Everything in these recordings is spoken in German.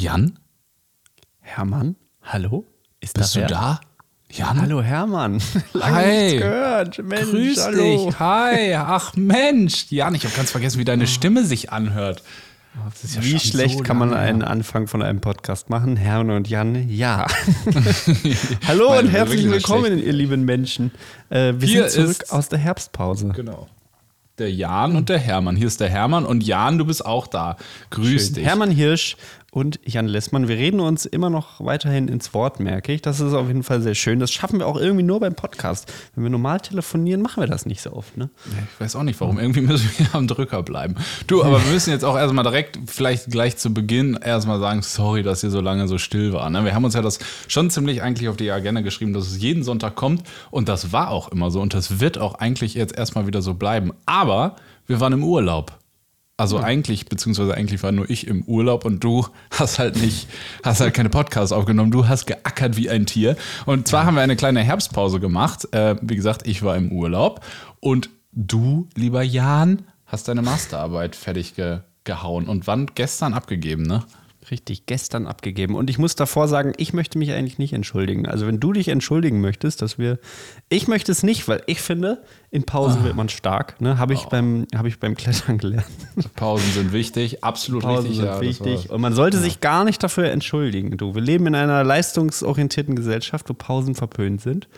Jan? Hermann? Hallo? Ist Bist du da? Jan? Hallo Hermann. Lange Hi. gehört. Mensch, Grüß hallo. dich. Hi. Ach Mensch. Jan, ich habe ganz vergessen, wie deine Stimme sich anhört. Ja Wie schlecht so kann man einen Anfang von einem Podcast machen? Hermann und Jan, ja. Hallo und herzlich willkommen, ihr lieben Menschen. Äh, wir Hier sind zurück aus der Herbstpause. Genau der Jan und der Hermann. Hier ist der Hermann und Jan, du bist auch da. Grüß Schön. dich. Hermann Hirsch und Jan Lessmann. Wir reden uns immer noch weiterhin ins Wort, merke ich. Das ist auf jeden Fall sehr schön. Das schaffen wir auch irgendwie nur beim Podcast. Wenn wir normal telefonieren, machen wir das nicht so oft. Ne? Ich weiß auch nicht, warum. Irgendwie müssen wir am Drücker bleiben. Du, aber wir müssen jetzt auch erstmal direkt, vielleicht gleich zu Beginn, erstmal sagen, sorry, dass ihr so lange so still war. Ne? Wir haben uns ja das schon ziemlich eigentlich auf die Agenda geschrieben, dass es jeden Sonntag kommt. Und das war auch immer so. Und das wird auch eigentlich jetzt erstmal wieder so bleiben. Aber wir waren im Urlaub. Also ja. eigentlich, beziehungsweise eigentlich war nur ich im Urlaub und du hast halt nicht, hast halt keine Podcasts aufgenommen. Du hast geackert wie ein Tier. Und zwar haben wir eine kleine Herbstpause gemacht. Äh, wie gesagt, ich war im Urlaub und du, lieber Jan, hast deine Masterarbeit fertig ge gehauen und wann gestern abgegeben, ne? Richtig, gestern abgegeben. Und ich muss davor sagen, ich möchte mich eigentlich nicht entschuldigen. Also wenn du dich entschuldigen möchtest, dass wir. Ich möchte es nicht, weil ich finde, in Pausen ah. wird man stark. Ne? Habe ich, oh. beim, hab ich beim Klettern gelernt. Pausen sind wichtig, absolut Pausen richtig. Sind ja, wichtig. Und man sollte ja. sich gar nicht dafür entschuldigen. Du, wir leben in einer leistungsorientierten Gesellschaft, wo Pausen verpönt sind.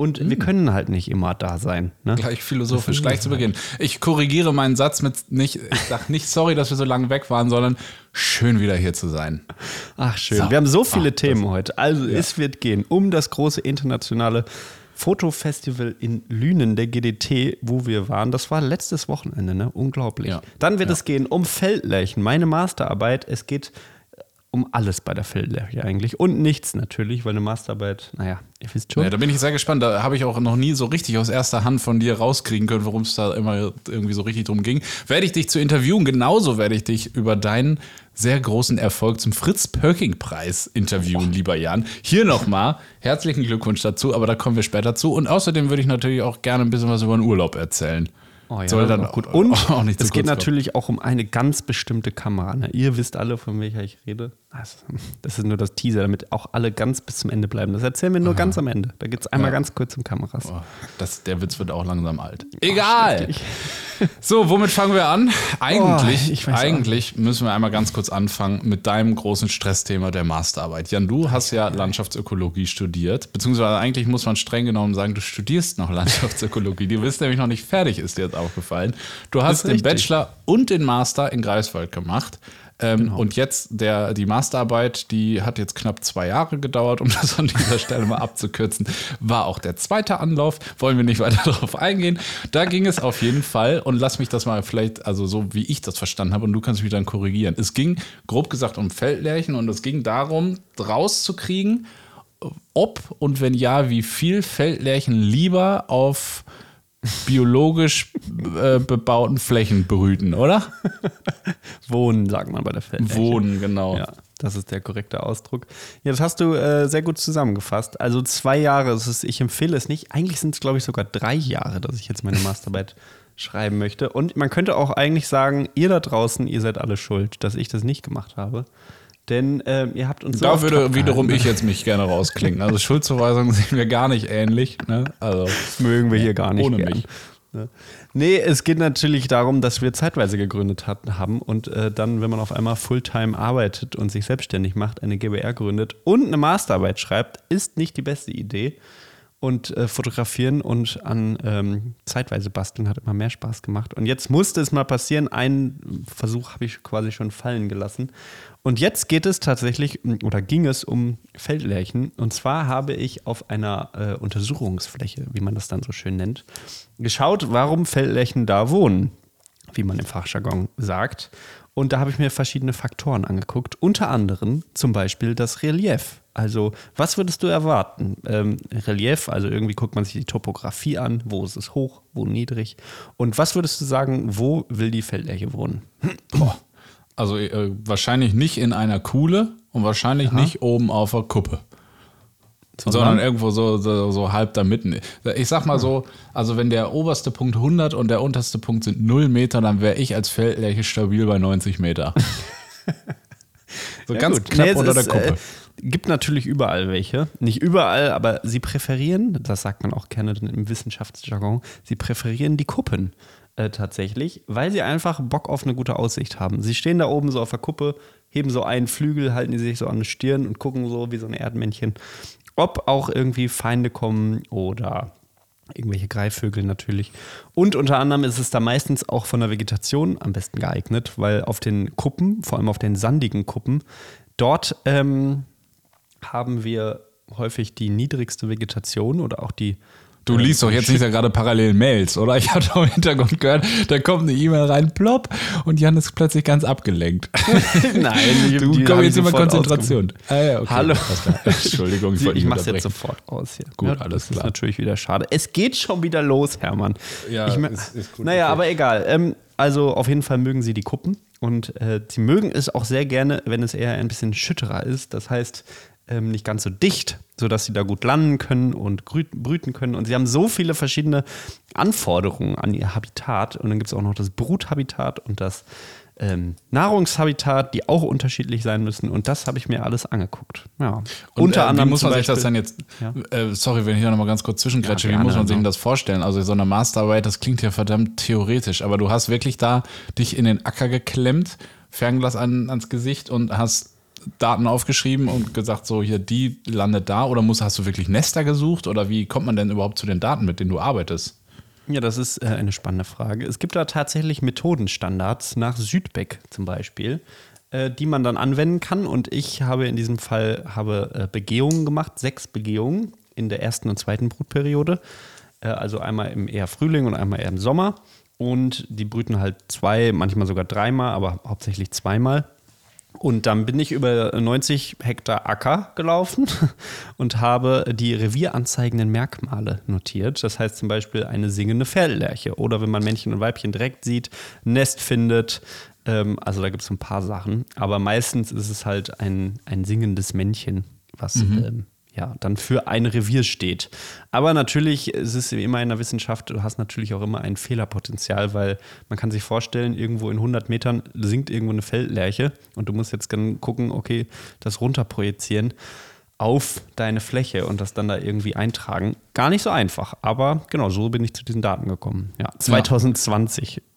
Und mhm. wir können halt nicht immer da sein. Ne? Gleich philosophisch, gleich zu Beginn. Ich korrigiere meinen Satz mit nicht, ich sage nicht sorry, dass wir so lange weg waren, sondern schön wieder hier zu sein. Ach, schön. So. Wir haben so viele Ach, Themen heute. Also ja. es wird gehen um das große internationale Fotofestival in Lünen, der GDT, wo wir waren. Das war letztes Wochenende, ne? Unglaublich. Ja. Dann wird ja. es gehen um Feldlärchen, meine Masterarbeit. Es geht um alles bei der Feldlerche eigentlich. Und nichts natürlich, weil eine Masterarbeit, naja, ihr wisst schon. Ja, da bin ich sehr gespannt. Da habe ich auch noch nie so richtig aus erster Hand von dir rauskriegen können, worum es da immer irgendwie so richtig drum ging. Werde ich dich zu interviewen, genauso werde ich dich über deinen sehr großen Erfolg zum Fritz-Pöcking-Preis interviewen, oh. lieber Jan. Hier nochmal herzlichen Glückwunsch dazu, aber da kommen wir später zu. Und außerdem würde ich natürlich auch gerne ein bisschen was über den Urlaub erzählen. Oh ja, Soll dann auch gut. Und auch nicht es geht natürlich auch um eine ganz bestimmte Kamera. Ne? Ihr wisst alle, von welcher ich rede. Das ist nur das Teaser, damit auch alle ganz bis zum Ende bleiben. Das erzählen wir nur Aha. ganz am Ende. Da geht es einmal ja. ganz kurz um Kameras. Oh, das, der Witz wird auch langsam alt. Egal. Oh, so, womit fangen wir an? Eigentlich, oh, eigentlich müssen wir einmal ganz kurz anfangen mit deinem großen Stressthema der Masterarbeit. Jan, du hast ja Landschaftsökologie studiert, beziehungsweise eigentlich muss man streng genommen sagen, du studierst noch Landschaftsökologie. Du bist nämlich noch nicht fertig, ist dir jetzt aufgefallen. Du hast den Bachelor und den Master in Greifswald gemacht. Ähm, genau. Und jetzt der, die Masterarbeit, die hat jetzt knapp zwei Jahre gedauert, um das an dieser Stelle mal abzukürzen. War auch der zweite Anlauf. Wollen wir nicht weiter darauf eingehen. Da ging es auf jeden Fall und lass mich das mal vielleicht, also so wie ich das verstanden habe und du kannst mich dann korrigieren. Es ging grob gesagt um Feldlärchen und es ging darum, rauszukriegen, ob und wenn ja, wie viel Feldlärchen lieber auf biologisch äh, bebauten Flächen brüten, oder? Wohnen, sagt man bei der Feldfläche. Wohnen, genau. Ja, das ist der korrekte Ausdruck. Ja, das hast du äh, sehr gut zusammengefasst. Also zwei Jahre, ist, ich empfehle es nicht. Eigentlich sind es, glaube ich, sogar drei Jahre, dass ich jetzt meine Masterarbeit schreiben möchte. Und man könnte auch eigentlich sagen, ihr da draußen, ihr seid alle schuld, dass ich das nicht gemacht habe. Denn äh, ihr habt uns. Da würde wiederum ich jetzt mich gerne rausklingen. Also Schuldzuweisungen sehen wir gar nicht ähnlich. Ne? Also mögen wir hier gar nicht. Ohne gern. mich. Ne? Nee, es geht natürlich darum, dass wir zeitweise gegründet hat, haben und äh, dann, wenn man auf einmal Fulltime arbeitet und sich selbstständig macht, eine GBR gründet und eine Masterarbeit schreibt, ist nicht die beste Idee. Und äh, fotografieren und an ähm, zeitweise basteln hat immer mehr Spaß gemacht. Und jetzt musste es mal passieren. Einen Versuch habe ich quasi schon fallen gelassen. Und jetzt geht es tatsächlich oder ging es um Feldlärchen. Und zwar habe ich auf einer äh, Untersuchungsfläche, wie man das dann so schön nennt, geschaut, warum Feldlärchen da wohnen, wie man im Fachjargon sagt. Und da habe ich mir verschiedene Faktoren angeguckt, unter anderem zum Beispiel das Relief. Also, was würdest du erwarten? Ähm, Relief, also irgendwie guckt man sich die Topografie an, wo ist es hoch, wo niedrig. Und was würdest du sagen, wo will die Feldlärche wohnen? Boah. Also äh, wahrscheinlich nicht in einer Kuhle und wahrscheinlich Aha. nicht oben auf der Kuppe. Sondern, sondern irgendwo so, so, so, halb da mitten. Ich sag mal so, also wenn der oberste Punkt 100 und der unterste Punkt sind 0 Meter, dann wäre ich als Feldlärche stabil bei 90 Meter. So ja, ganz gut. knapp nee, unter der Kuppe. Äh, gibt natürlich überall welche. Nicht überall, aber sie präferieren, das sagt man auch gerne im Wissenschaftsjargon, sie präferieren die Kuppen äh, tatsächlich, weil sie einfach Bock auf eine gute Aussicht haben. Sie stehen da oben so auf der Kuppe, heben so einen Flügel, halten die sich so an die Stirn und gucken so wie so ein Erdmännchen, ob auch irgendwie Feinde kommen oder irgendwelche Greifvögel natürlich. Und unter anderem ist es da meistens auch von der Vegetation am besten geeignet, weil auf den Kuppen, vor allem auf den sandigen Kuppen, dort ähm, haben wir häufig die niedrigste Vegetation oder auch die Du liest doch jetzt nicht gerade parallel Mails, oder? Ich habe doch im Hintergrund gehört, da kommt eine E-Mail rein, plopp, und Jan ist plötzlich ganz abgelenkt. Nein, du kommst jetzt immer Konzentration. Ah, ja, okay. Hallo. Entschuldigung, ich, ich mache jetzt sofort aus hier. Gut, ja, alles klar. Das ist natürlich wieder schade. Es geht schon wieder los, Hermann. Ja, ich ist, ist gut. Naja, okay. aber egal. Ähm, also auf jeden Fall mögen sie die Kuppen und äh, sie mögen es auch sehr gerne, wenn es eher ein bisschen schütterer ist. Das heißt, ähm, nicht ganz so dicht, sodass sie da gut landen können und brüten können. Und sie haben so viele verschiedene Anforderungen an ihr Habitat. Und dann gibt es auch noch das Bruthabitat und das ähm, Nahrungshabitat, die auch unterschiedlich sein müssen. Und das habe ich mir alles angeguckt. Ja. Und, Unter äh, anderem wie muss man sich das dann jetzt, ja? äh, sorry, wenn ich da nochmal ganz kurz zwischengrätsche, ja, wie muss man sich das vorstellen? Also so eine Masterarbeit, das klingt ja verdammt theoretisch, aber du hast wirklich da dich in den Acker geklemmt, Fernglas an, ans Gesicht und hast Daten aufgeschrieben und gesagt, so hier, die landet da oder musst, hast du wirklich Nester gesucht oder wie kommt man denn überhaupt zu den Daten, mit denen du arbeitest? Ja, das ist äh, eine spannende Frage. Es gibt da tatsächlich Methodenstandards nach Südbeck zum Beispiel, äh, die man dann anwenden kann. Und ich habe in diesem Fall habe, äh, Begehungen gemacht, sechs Begehungen in der ersten und zweiten Brutperiode. Äh, also einmal im eher Frühling und einmal eher im Sommer. Und die brüten halt zwei, manchmal sogar dreimal, aber hauptsächlich zweimal. Und dann bin ich über 90 Hektar Acker gelaufen und habe die revieranzeigenden Merkmale notiert. Das heißt zum Beispiel eine singende Feldlerche oder wenn man Männchen und Weibchen direkt sieht, Nest findet. Ähm, also da gibt es ein paar Sachen. Aber meistens ist es halt ein, ein singendes Männchen, was mhm. ähm, ja, dann für ein Revier steht. Aber natürlich ist es wie immer in der Wissenschaft, du hast natürlich auch immer ein Fehlerpotenzial, weil man kann sich vorstellen, irgendwo in 100 Metern sinkt irgendwo eine Feldlerche und du musst jetzt dann gucken, okay, das runterprojizieren auf deine Fläche und das dann da irgendwie eintragen. Gar nicht so einfach, aber genau, so bin ich zu diesen Daten gekommen. Ja, 2020 übrigens.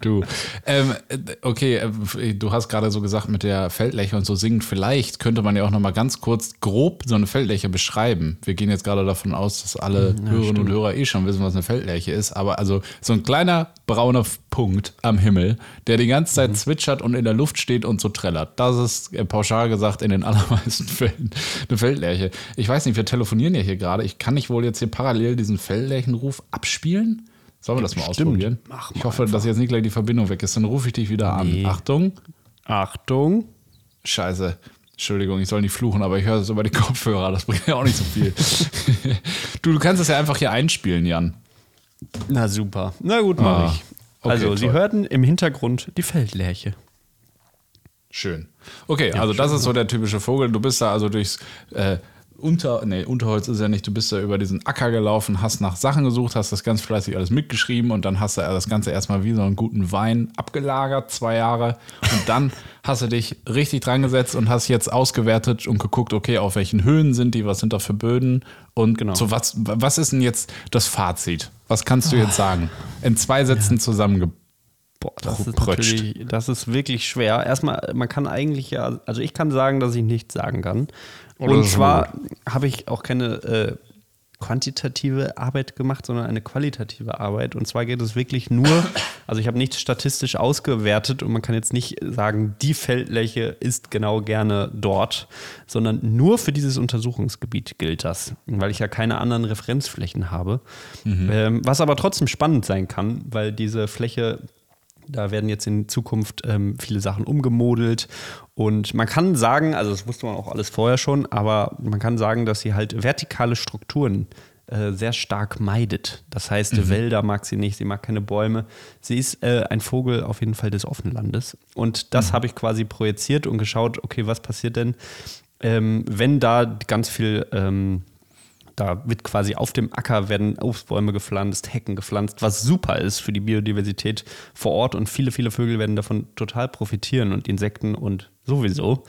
Du. Ähm, okay, äh, du hast gerade so gesagt mit der Feldläche und so singend. Vielleicht könnte man ja auch noch mal ganz kurz grob so eine Feldläche beschreiben. Wir gehen jetzt gerade davon aus, dass alle ja, Hörerinnen und Hörer eh schon wissen, was eine Feldläche ist. Aber also so ein kleiner brauner Punkt am Himmel, der die ganze Zeit mhm. zwitschert und in der Luft steht und so trällert. Das ist äh, pauschal gesagt in den allermeisten Fällen eine Feldlerche. Ich weiß nicht, wir telefonieren ja hier gerade. Ich kann nicht wohl jetzt hier parallel diesen Feldlärchenruf abspielen? Sollen wir das mal Stimmt. ausprobieren? Mach mal ich hoffe, einfach. dass jetzt nicht gleich die Verbindung weg ist. Dann rufe ich dich wieder nee. an. Achtung. Achtung. Scheiße. Entschuldigung, ich soll nicht fluchen, aber ich höre es über die Kopfhörer. Das bringt ja auch nicht so viel. du, du kannst das ja einfach hier einspielen, Jan. Na super. Na gut, mache ah, ich. Okay, also, toll. Sie hörten im Hintergrund die Feldlerche. Schön. Okay, ja, also das ist so der typische Vogel. Du bist da also durchs äh, unter, nee, Unterholz ist ja nicht, du bist da über diesen Acker gelaufen, hast nach Sachen gesucht, hast das ganz fleißig alles mitgeschrieben und dann hast du das Ganze erstmal wie so einen guten Wein abgelagert, zwei Jahre. Und dann hast du dich richtig dran gesetzt und hast jetzt ausgewertet und geguckt, okay, auf welchen Höhen sind die, was sind da für Böden und genau. so was, was ist denn jetzt das Fazit? Was kannst du jetzt sagen? In zwei Sätzen ja. zusammengebracht. Boah, das ist natürlich, das ist wirklich schwer. Erstmal, man kann eigentlich ja, also ich kann sagen, dass ich nichts sagen kann. Oder und zwar habe ich auch keine äh, quantitative Arbeit gemacht, sondern eine qualitative Arbeit. Und zwar geht es wirklich nur, also ich habe nichts statistisch ausgewertet und man kann jetzt nicht sagen, die Feldfläche ist genau gerne dort, sondern nur für dieses Untersuchungsgebiet gilt das, weil ich ja keine anderen Referenzflächen habe. Mhm. Ähm, was aber trotzdem spannend sein kann, weil diese Fläche da werden jetzt in Zukunft ähm, viele Sachen umgemodelt. Und man kann sagen, also das wusste man auch alles vorher schon, aber man kann sagen, dass sie halt vertikale Strukturen äh, sehr stark meidet. Das heißt, mhm. Wälder mag sie nicht, sie mag keine Bäume. Sie ist äh, ein Vogel auf jeden Fall des Offenlandes. Und das mhm. habe ich quasi projiziert und geschaut, okay, was passiert denn, ähm, wenn da ganz viel ähm, Da wird quasi auf dem Acker werden Obstbäume gepflanzt, Hecken gepflanzt, was super ist für die Biodiversität vor Ort. Und viele, viele Vögel werden davon total profitieren und Insekten und sowieso.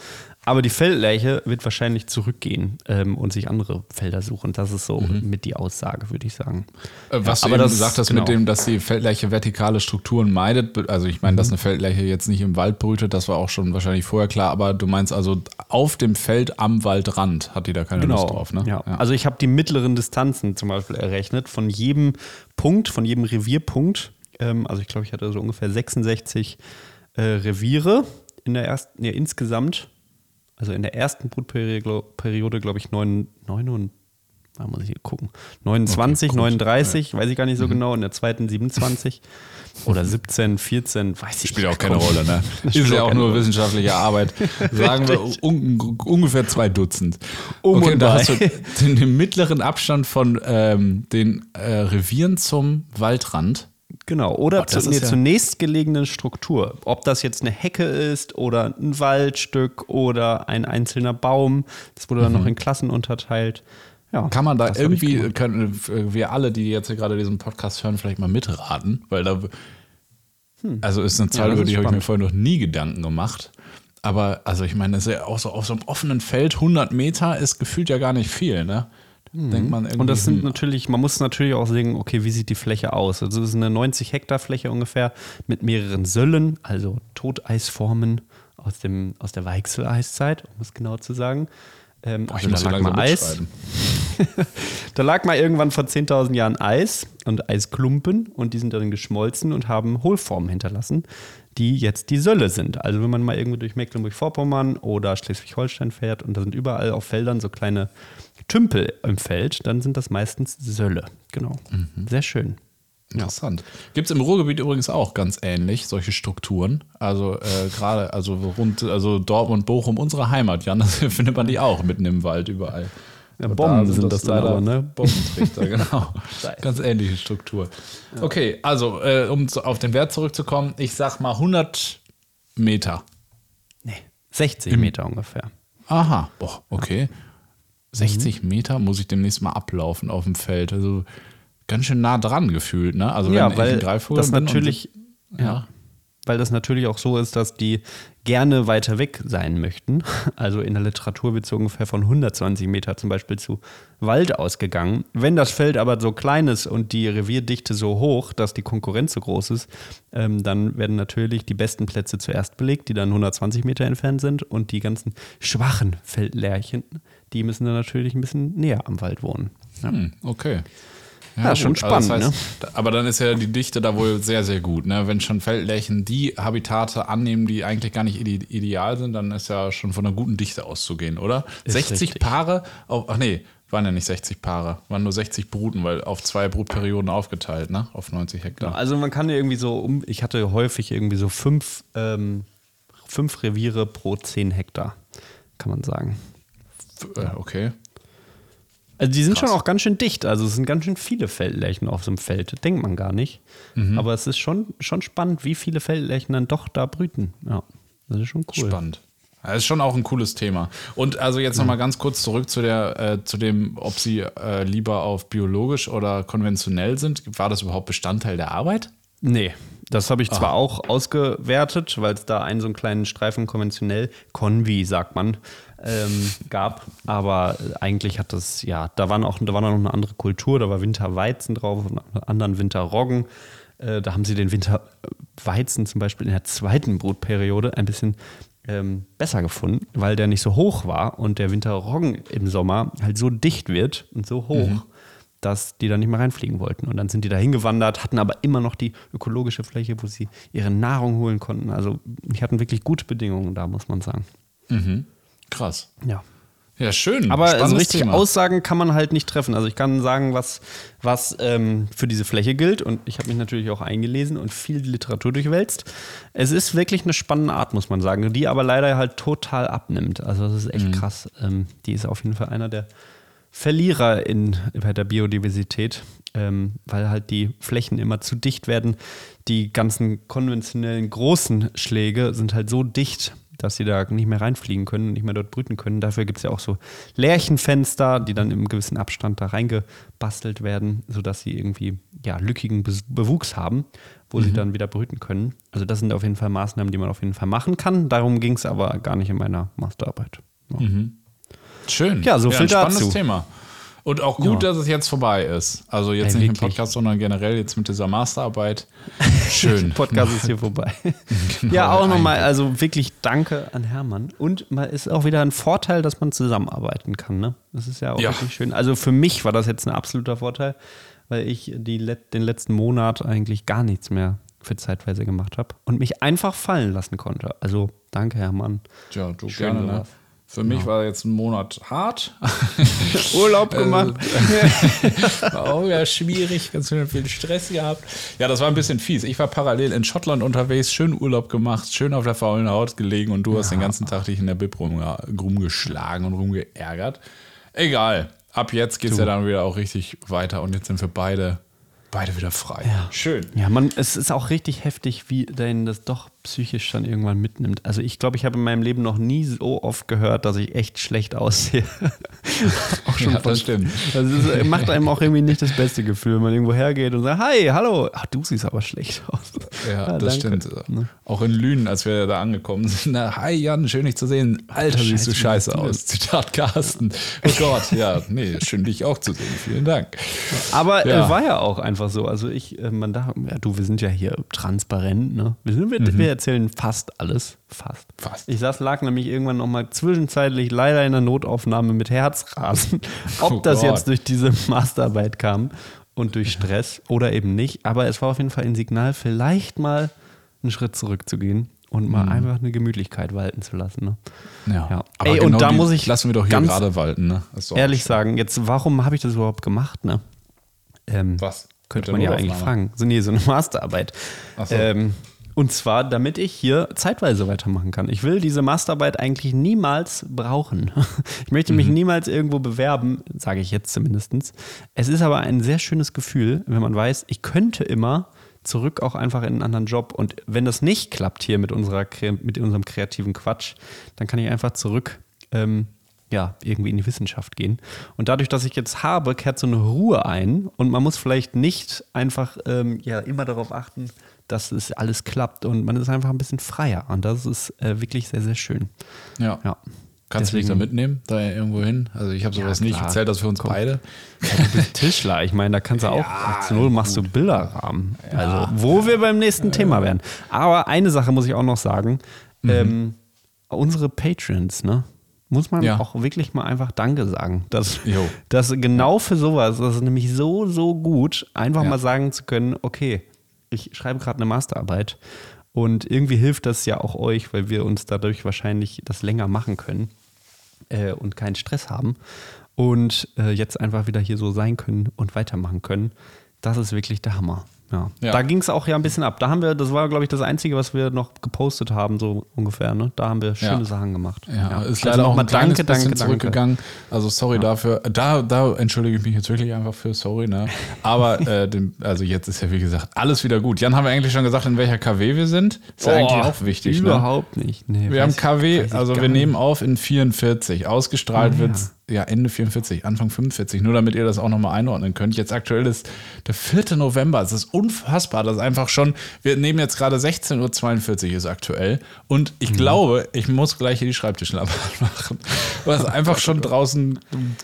Aber die Feldleiche wird wahrscheinlich zurückgehen ähm, und sich andere Felder suchen. Das ist so mhm. mit die Aussage, würde ich sagen. Äh, was ja, du aber eben gesagt hast genau. mit dem, dass die Feldleiche vertikale Strukturen meidet, also ich meine, mhm. dass eine Feldleiche jetzt nicht im Wald brütet, das war auch schon wahrscheinlich vorher klar, aber du meinst also auf dem Feld am Waldrand hat die da keine genau. Lust drauf, ne? Ja. ja. Also ich habe die mittleren Distanzen zum Beispiel errechnet von jedem Punkt, von jedem Revierpunkt. Ähm, also ich glaube, ich hatte so ungefähr 66 äh, Reviere in der ersten, nee, insgesamt also in der ersten Brutperiode, glaube ich, 9, 9 und, da muss ich hier gucken, 29, okay, 39, ja. weiß ich gar nicht so mhm. genau, in der zweiten 27 oder 17, 14, weiß ich Spielt auch keine Rolle, ne? Ist ja auch nur Rolle. wissenschaftliche Arbeit. Sagen wir un ungefähr zwei Dutzend. Um okay, da hast du den, den, mittleren Abstand von ähm, den äh, Revieren zum Waldrand. Genau, oder oh, zu, nee, ja zur nächstgelegenen Struktur. Ob das jetzt eine Hecke ist oder ein Waldstück oder ein einzelner Baum. Das wurde dann mhm. noch in Klassen unterteilt. Ja, Kann man da irgendwie, können wir alle, die jetzt gerade diesen Podcast hören, vielleicht mal mitraten? Weil da, hm. also ist eine Zahl, ja, über die habe ich mir vorher noch nie Gedanken gemacht. Aber, also ich meine, das ist ja auch so auf so einem offenen Feld, 100 Meter ist gefühlt ja gar nicht viel, ne? Mhm. Denkt man irgendwie. Und das sind natürlich, man muss natürlich auch sehen, okay, wie sieht die Fläche aus? Also es ist eine 90 Hektar Fläche ungefähr mit mehreren Söllen, also Toteisformen aus, dem, aus der Weichseleiszeit, um es genau zu sagen. Ähm, Boah, also da lag mal Eis. da lag mal irgendwann vor 10.000 Jahren Eis und Eisklumpen und die sind dann geschmolzen und haben Hohlformen hinterlassen, die jetzt die Sölle sind. Also wenn man mal irgendwo durch Mecklenburg-Vorpommern oder Schleswig-Holstein fährt und da sind überall auf Feldern so kleine Tümpel im Feld, dann sind das meistens Sölle. Genau. Mhm. Sehr schön. Interessant. Ja. Gibt es im Ruhrgebiet übrigens auch ganz ähnlich, solche Strukturen. Also äh, gerade, also rund, also Dortmund, Bochum, unsere Heimat, Jan, das findet man die auch mitten im Wald überall. Ja, Bomben da sind das, das leider, aber, ne? Bombentrichter, genau. ganz ähnliche Struktur. Ja. Okay, also äh, um zu, auf den Wert zurückzukommen, ich sag mal 100 Meter. Nee, 60 Im, Meter ungefähr. Aha, boah, okay. Ja. 60 mhm. Meter muss ich demnächst mal ablaufen auf dem Feld. Also ganz schön nah dran gefühlt, ne? Also ja, wenn weil ich ein das natürlich, ja. ja. Weil das natürlich auch so ist, dass die gerne weiter weg sein möchten. Also in der Literatur wird so ungefähr von 120 Meter zum Beispiel zu Wald ausgegangen. Wenn das Feld aber so klein ist und die Revierdichte so hoch, dass die Konkurrenz so groß ist, ähm, dann werden natürlich die besten Plätze zuerst belegt, die dann 120 Meter entfernt sind und die ganzen schwachen Feldlärchen die müssen dann natürlich ein bisschen näher am Wald wohnen. Ja. Hm, okay. Ja, ja schon spannend. Also das heißt, ne? Aber dann ist ja die Dichte da wohl sehr, sehr gut. Ne? Wenn schon Feldlärchen die Habitate annehmen, die eigentlich gar nicht ideal sind, dann ist ja schon von einer guten Dichte auszugehen, oder? Ist 60 richtig. Paare, auf, ach nee, waren ja nicht 60 Paare, waren nur 60 Bruten, weil auf zwei Brutperioden aufgeteilt, ne? Auf 90 Hektar. Genau, also man kann irgendwie so um, ich hatte häufig irgendwie so fünf, ähm, fünf Reviere pro 10 Hektar, kann man sagen. Äh, okay. Also die sind Krass. schon auch ganz schön dicht. Also es sind ganz schön viele Feldlärchen auf so einem Feld. Denkt man gar nicht. Mhm. Aber es ist schon, schon spannend, wie viele Feldlärchen dann doch da brüten. Ja, das ist schon cool. Spannend. Das ist schon auch ein cooles Thema. Und also jetzt nochmal ganz kurz zurück zu der, äh, zu dem, ob sie äh, lieber auf biologisch oder konventionell sind. War das überhaupt Bestandteil der Arbeit? Nee, das habe ich Aha. zwar auch ausgewertet, weil es da einen so einen kleinen Streifen konventionell, Konvi sagt man, ähm, gab. Aber eigentlich hat das, ja, da, waren auch, da war noch eine andere Kultur, da war Winterweizen drauf und anderen Winterroggen. Äh, da haben sie den Winterweizen zum Beispiel in der zweiten Brutperiode ein bisschen ähm, besser gefunden, weil der nicht so hoch war und der Winterroggen im Sommer halt so dicht wird und so hoch. Mhm dass die da nicht mehr reinfliegen wollten. Und dann sind die da hingewandert, hatten aber immer noch die ökologische Fläche, wo sie ihre Nahrung holen konnten. Also die hatten wirklich gute Bedingungen da, muss man sagen. Mhm. Krass. Ja. Ja, schön. Aber so richtige Thema. Aussagen kann man halt nicht treffen. Also ich kann sagen, was, was ähm, für diese Fläche gilt. Und ich habe mich natürlich auch eingelesen und viel Literatur durchwälzt. Es ist wirklich eine spannende Art, muss man sagen, die aber leider halt total abnimmt. Also das ist echt mhm. krass. Ähm, die ist auf jeden Fall einer der Verlierer in, bei der Biodiversität, ähm, weil halt die Flächen immer zu dicht werden. Die ganzen konventionellen großen Schläge sind halt so dicht, dass sie da nicht mehr reinfliegen können und nicht mehr dort brüten können. Dafür gibt es ja auch so Lärchenfenster, die dann im gewissen Abstand da reingebastelt werden, sodass sie irgendwie ja, lückigen Bewuchs haben, wo mhm. sie dann wieder brüten können. Also das sind auf jeden Fall Maßnahmen, die man auf jeden Fall machen kann. Darum ging es aber gar nicht in meiner Masterarbeit. Ja. Mhm. Schön. Ja, so viel ja, ein dazu. Spannendes Thema. Und auch gut, ja. dass es jetzt vorbei ist. Also jetzt ja, nicht wirklich. im Podcast, sondern generell jetzt mit dieser Masterarbeit. Schön. Der Podcast ist hier vorbei. genau, ja, auch nochmal, also wirklich danke an Hermann. Und es ist auch wieder ein Vorteil, dass man zusammenarbeiten kann. Ne? Das ist ja auch ja. wirklich schön. Also für mich war das jetzt ein absoluter Vorteil, weil ich die, den letzten Monat eigentlich gar nichts mehr für zeitweise gemacht habe und mich einfach fallen lassen konnte. Also danke, Hermann. Ja, du Schön gerne. Für mich ja. war jetzt ein Monat hart. Urlaub also, gemacht. war auch ja schwierig, ganz schön viel Stress gehabt. Ja, das war ein bisschen fies. Ich war parallel in Schottland unterwegs, schön Urlaub gemacht, schön auf der faulen Haut gelegen und du ja. hast den ganzen Tag dich in der Bib rumgeschlagen und rumgeärgert. Egal. Ab jetzt geht es ja dann wieder auch richtig weiter und jetzt sind wir beide beide wieder frei. Ja. Schön. Ja, man, es ist auch richtig heftig, wie dein das doch psychisch dann irgendwann mitnimmt. Also ich glaube, ich habe in meinem Leben noch nie so oft gehört, dass ich echt schlecht aussehe. auch schon ja, das stimmt. Also es macht einem auch irgendwie nicht das beste Gefühl, wenn man irgendwo hergeht und sagt, hi, hallo. Ach, du siehst aber schlecht aus. Ja, ja das danke. stimmt. Ne? Auch in Lünen, als wir da angekommen sind. Na, hi Jan, schön dich zu sehen. Alter, siehst du scheiße aus. Zitat Carsten. Oh Gott, ja, nee, schön dich auch zu sehen. Vielen Dank. Aber ja. Äh, war ja auch einfach so. Also ich, äh, man dachte, ja, du, wir sind ja hier transparent, ne? Wir sind, wir, mhm. wir erzählen fast alles. Fast. Fast. Ich saß, lag nämlich irgendwann nochmal zwischenzeitlich leider in der Notaufnahme mit Herzrasen. Ob oh das Gott. jetzt durch diese Masterarbeit kam und durch Stress oder eben nicht. Aber es war auf jeden Fall ein Signal, vielleicht mal einen Schritt zurückzugehen und mal mhm. einfach eine Gemütlichkeit walten zu lassen. Ne? Ja. ja. Aber Ey, genau und da muss ich lassen wir doch hier gerade walten. Ne? Ehrlich sagen, jetzt warum habe ich das überhaupt gemacht? Ne? Ähm, Was? Könnte man ja eigentlich fragen. So, nee, so eine Masterarbeit. So. Ähm, und zwar, damit ich hier zeitweise weitermachen kann. Ich will diese Masterarbeit eigentlich niemals brauchen. Ich möchte mich mhm. niemals irgendwo bewerben, sage ich jetzt zumindest. Es ist aber ein sehr schönes Gefühl, wenn man weiß, ich könnte immer zurück auch einfach in einen anderen Job. Und wenn das nicht klappt hier mit, unserer, mit unserem kreativen Quatsch, dann kann ich einfach zurück ähm, ja, irgendwie in die Wissenschaft gehen. Und dadurch, dass ich jetzt habe, kehrt so eine Ruhe ein und man muss vielleicht nicht einfach ähm, ja, immer darauf achten, dass es alles klappt und man ist einfach ein bisschen freier. Und das ist äh, wirklich sehr, sehr schön. Ja. ja. Kannst Deswegen, du mich da mitnehmen, da irgendwo hin? Also ich habe sowas ja, nicht erzählt, dass für uns Komm. beide. Ja, du bist Tischler, ich meine, da kannst du auch, ja, zu null machst du Bilderrahmen. Also, wo wir beim nächsten Thema wären. Aber eine Sache muss ich auch noch sagen. Mhm. Ähm, unsere Patrons, ne? muss man ja. auch wirklich mal einfach Danke sagen. Dass, dass genau für sowas, das ist nämlich so, so gut, einfach ja. mal sagen zu können, okay, ich schreibe gerade eine Masterarbeit und irgendwie hilft das ja auch euch, weil wir uns dadurch wahrscheinlich das länger machen können äh, und keinen Stress haben und äh, jetzt einfach wieder hier so sein können und weitermachen können. Das ist wirklich der Hammer. Ja. ja. Da ging es auch ja ein bisschen ab. Da haben wir, das war, glaube ich, das Einzige, was wir noch gepostet haben, so ungefähr. Ne? Da haben wir schöne ja. Sachen gemacht. Ja, ja. ist leider also auch ein danke, danke, zurückgegangen. Also sorry dafür. Da, da entschuldige ich mich jetzt wirklich einfach für, sorry. Ne? Aber äh, dem, also jetzt ist ja wie gesagt alles wieder gut. Jan haben wir eigentlich schon gesagt, in welcher KW wir sind. Ist ja eigentlich auch wichtig. Ne? Überhaupt ne? nicht. Nee, wir haben KW, also wir nehmen auf in 44. Ausgestrahlt oh, wird ja, Ende 44, Anfang 45, nur damit ihr das auch nochmal einordnen könnt. Jetzt aktuell ist der 4. November. Es ist unfassbar, das ist einfach schon, wir nehmen jetzt gerade 16.42 Uhr ist aktuell und ich mhm. glaube, ich muss gleich hier die Schreibtischlampe machen, weil es einfach schon draußen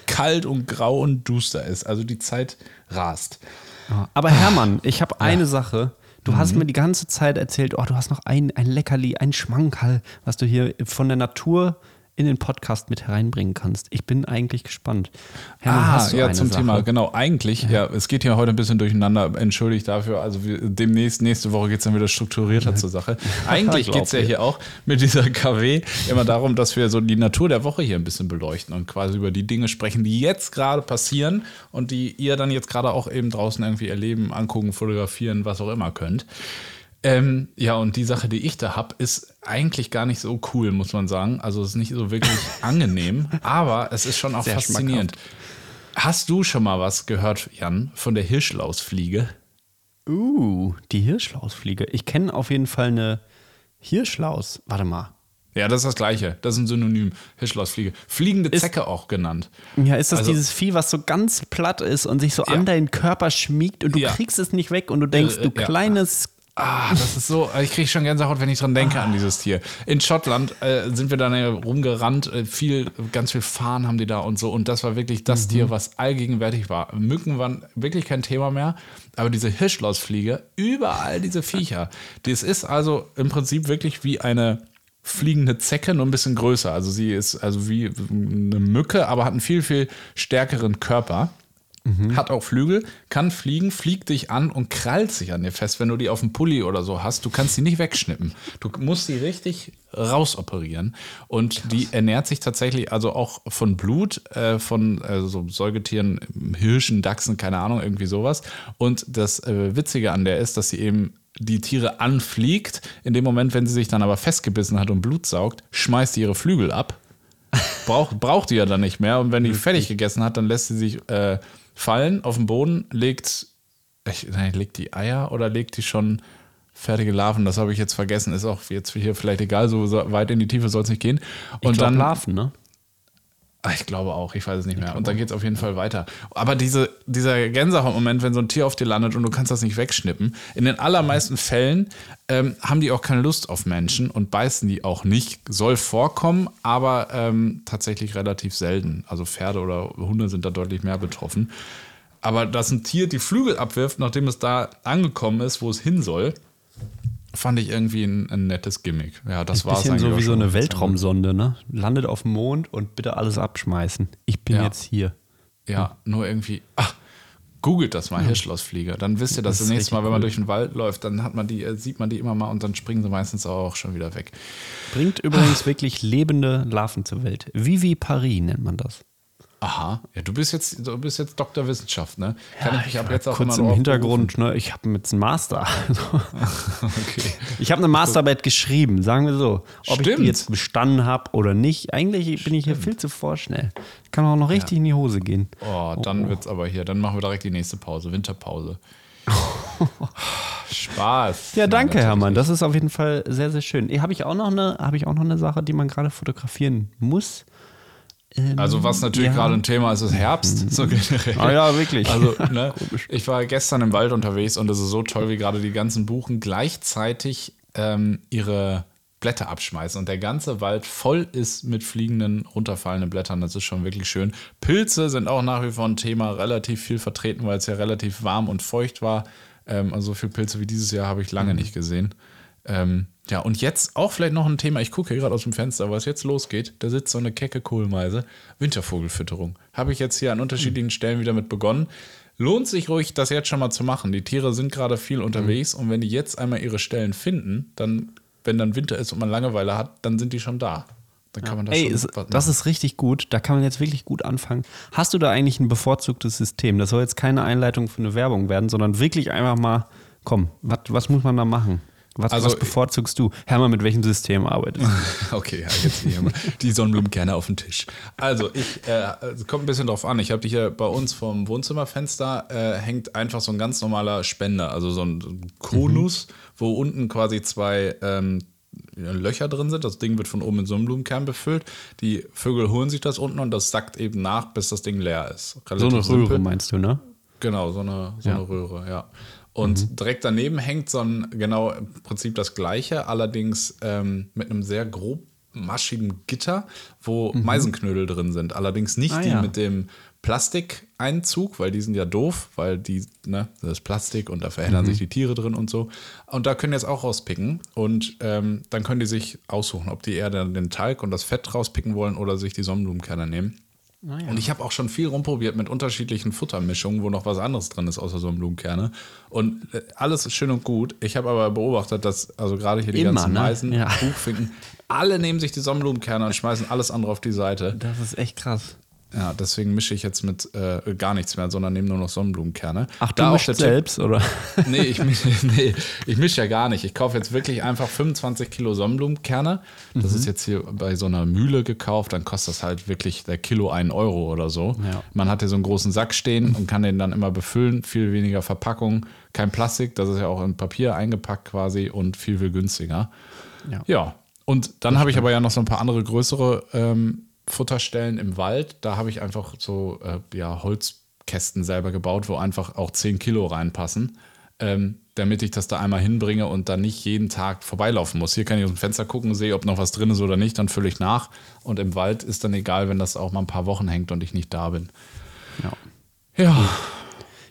kalt und grau und duster ist. Also die Zeit rast. Aber Hermann, ich habe eine ja. Sache. Du mhm. hast mir die ganze Zeit erzählt, oh, du hast noch ein, ein Leckerli, ein Schmankerl, was du hier von der Natur in den Podcast mit hereinbringen kannst. Ich bin eigentlich gespannt. Hermann, ah, ja, zum Sache? Thema, genau. Eigentlich, ja. ja. es geht ja heute ein bisschen durcheinander. Entschuldigt dafür. Also wir, demnächst, nächste Woche geht es dann wieder strukturierter zur Sache. Eigentlich geht es ja hier auch mit dieser KW immer darum, dass wir so die Natur der Woche hier ein bisschen beleuchten und quasi über die Dinge sprechen, die jetzt gerade passieren und die ihr dann jetzt gerade auch eben draußen irgendwie erleben, angucken, fotografieren, was auch immer könnt. Ähm, ja, und die Sache, die ich da habe, ist eigentlich gar nicht so cool, muss man sagen. Also es ist nicht so wirklich angenehm, aber es ist schon auch Sehr faszinierend. Hast du schon mal was gehört, Jan, von der Hirschlausfliege? Uh, die Hirschlausfliege. Ich kenne auf jeden Fall eine Hirschlaus. Warte mal. Ja, das ist das Gleiche. Das ist ein Synonym. Hirschlausfliege. Fliegende ist, Zecke auch genannt. Ja, ist das also, dieses Vieh, was so ganz platt ist und sich so ja. an deinen Körper schmiegt und du ja. kriegst es nicht weg und du denkst, äh, du kleines Ah, das ist so, ich kriege schon Gänsehaut, wenn ich dran denke ah. an dieses Tier. In Schottland äh, sind wir dann rumgerannt, äh, viel, ganz viel Fahnen haben die da und so. Und das war wirklich das mhm. Tier, was allgegenwärtig war. Mücken waren wirklich kein Thema mehr, aber diese Hirschlausfliege, überall diese Viecher. Das ist also im Prinzip wirklich wie eine fliegende Zecke, nur ein bisschen größer. Also sie ist also wie eine Mücke, aber hat einen viel, viel stärkeren Körper. Mhm. Hat auch Flügel, kann fliegen, fliegt dich an und krallt sich an dir fest, wenn du die auf dem Pulli oder so hast. Du kannst sie nicht wegschnippen. Du musst sie richtig rausoperieren. Und Krass. die ernährt sich tatsächlich also auch von Blut, äh, von äh, so Säugetieren, Hirschen, Dachsen, keine Ahnung, irgendwie sowas. Und das äh, Witzige an der ist, dass sie eben die Tiere anfliegt. In dem Moment, wenn sie sich dann aber festgebissen hat und Blut saugt, schmeißt sie ihre Flügel ab. Braucht, braucht die ja dann nicht mehr. Und wenn die fertig gegessen hat, dann lässt sie sich äh, fallen auf den Boden, legt, ich, nein, legt die Eier oder legt die schon fertige Larven? Das habe ich jetzt vergessen. Ist auch jetzt hier vielleicht egal, so weit in die Tiefe soll es nicht gehen. Und glaub, dann Larven, ne? Ah, ich glaube auch, ich weiß es nicht mehr. Und dann geht es auf jeden Fall weiter. Aber diese, dieser Gänsehaut-Moment, wenn so ein Tier auf dir landet und du kannst das nicht wegschnippen, in den allermeisten Fällen ähm, haben die auch keine Lust auf Menschen und beißen die auch nicht. Soll vorkommen, aber ähm, tatsächlich relativ selten. Also Pferde oder Hunde sind da deutlich mehr betroffen. Aber dass ein Tier die Flügel abwirft, nachdem es da angekommen ist, wo es hin soll, fand ich irgendwie ein, ein nettes Gimmick. Ja, das war bisschen so wie so eine Weltraumsonde, ne? Landet auf dem Mond und bitte alles abschmeißen. Ich bin ja. jetzt hier. Ja, nur irgendwie. Ach, googelt das mal, ja. Hirschlausflieger. Dann wisst ihr, dass das, das nächste Mal, wenn man durch den Wald läuft, dann hat man die, äh, sieht man die immer mal und dann springen sie meistens auch schon wieder weg. Bringt übrigens wirklich lebende Larven zur Welt. Vivi Paris nennt man das. Aha, ja, du bist jetzt, du bist jetzt Doktor Wissenschaft, ne? Kann ja, ich mich ab jetzt auch kurz im Hintergrund, ne? Ich habe jetzt einen Master. okay. Ich habe eine Masterarbeit geschrieben, sagen wir so. Ob Stimmt. ich die jetzt bestanden habe oder nicht. Eigentlich Stimmt. bin ich hier viel zu vorschnell. Kann auch noch richtig ja. in die Hose gehen. Oh, dann oh. wird's aber hier. Dann machen wir direkt die nächste Pause, Winterpause. Spaß. Ja, danke, Hermann. Das ist auf jeden Fall sehr, sehr schön. Habe ich auch noch eine, habe ich auch noch eine Sache, die man gerade fotografieren muss? Ähm, also was natürlich ja. gerade ein Thema ist, ist Herbst, so generell. Ah ja, wirklich. Also ne, ich war gestern im Wald unterwegs und es ist so toll, wie gerade die ganzen Buchen gleichzeitig ähm, ihre Blätter abschmeißen und der ganze Wald voll ist mit fliegenden, runterfallenden Blättern. Das ist schon wirklich schön. Pilze sind auch nach wie vor ein Thema, relativ viel vertreten, weil es ja relativ warm und feucht war. Ähm, also so viele Pilze wie dieses Jahr habe ich lange mhm. nicht gesehen. Ähm, ja, und jetzt auch vielleicht noch ein Thema. Ich gucke hier gerade aus dem Fenster, was jetzt losgeht. Da sitzt so eine kecke Kohlmeise. Wintervogelfütterung. Habe ich jetzt hier an unterschiedlichen Stellen wieder mit begonnen. Lohnt sich ruhig, das jetzt schon mal zu machen. Die Tiere sind gerade viel unterwegs mhm. und wenn die jetzt einmal ihre Stellen finden, dann, wenn dann Winter ist und man Langeweile hat, dann sind die schon da. Dann kann ja. man das Ey, ist, das ist richtig gut. Da kann man jetzt wirklich gut anfangen. Hast du da eigentlich ein bevorzugtes System? Das soll jetzt keine Einleitung für eine Werbung werden, sondern wirklich einfach mal, komm, was, was muss man da machen? Was, also, was bevorzugst du? Hermann, mit welchem System arbeitest du? okay, jetzt hier mal die Sonnenblumenkerne auf den Tisch. Also, ich, äh, es kommt ein bisschen drauf an. Ich habe die hier bei uns vom Wohnzimmerfenster, äh, hängt einfach so ein ganz normaler Spender, also so ein Konus, mhm. wo unten quasi zwei ähm, Löcher drin sind. Das Ding wird von oben mit Sonnenblumenkern befüllt. Die Vögel holen sich das unten und das sackt eben nach, bis das Ding leer ist. Relativ so eine Röhre simpel. meinst du, ne? Genau, so eine, so ja. eine Röhre, ja. Und mhm. direkt daneben hängt so ein, genau im Prinzip das gleiche, allerdings ähm, mit einem sehr grob maschigen Gitter, wo mhm. Meisenknödel drin sind. Allerdings nicht ah, die ja. mit dem Plastikeinzug, weil die sind ja doof, weil die, ne, das ist Plastik und da verändern mhm. sich die Tiere drin und so. Und da können die jetzt auch rauspicken und ähm, dann können die sich aussuchen, ob die eher den Talg und das Fett rauspicken wollen oder sich die Sonnenblumenkerne nehmen. Ah, ja. Und ich habe auch schon viel rumprobiert mit unterschiedlichen Futtermischungen, wo noch was anderes drin ist, außer so Blumenkerne. Und äh, alles ist schön und gut. Ich habe aber beobachtet, dass also gerade hier die Immer, ganzen ne? Meisen, ja. Buchfinken, alle nehmen sich die Sonnenblumenkerne und schmeißen alles andere auf die Seite. Das ist echt krass. Ja, deswegen mische ich jetzt mit äh, gar nichts mehr, sondern nehme nur noch Sonnenblumenkerne. Ach, du mischst selbst, oder? Nee, ich mische nee, misch ja gar nicht. Ich kaufe jetzt wirklich einfach 25 Kilo Sonnenblumenkerne. Das mhm. ist jetzt hier bei so einer Mühle gekauft. Dann kostet das halt wirklich der Kilo einen Euro oder so. Ja. Man hat hier so einen großen Sack stehen und kann den dann immer befüllen. Viel weniger Verpackung, kein Plastik. Das ist ja auch in Papier eingepackt quasi und viel, viel günstiger. Ja. ja. Und dann habe ich aber ja noch so ein paar andere größere ähm, Futterstellen im Wald. Da habe ich einfach so äh, ja, Holzkästen selber gebaut, wo einfach auch 10 Kilo reinpassen, ähm, damit ich das da einmal hinbringe und dann nicht jeden Tag vorbeilaufen muss. Hier kann ich aus dem Fenster gucken, sehe, ob noch was drin ist oder nicht, dann fülle ich nach. Und im Wald ist dann egal, wenn das auch mal ein paar Wochen hängt und ich nicht da bin. Ja. Ja.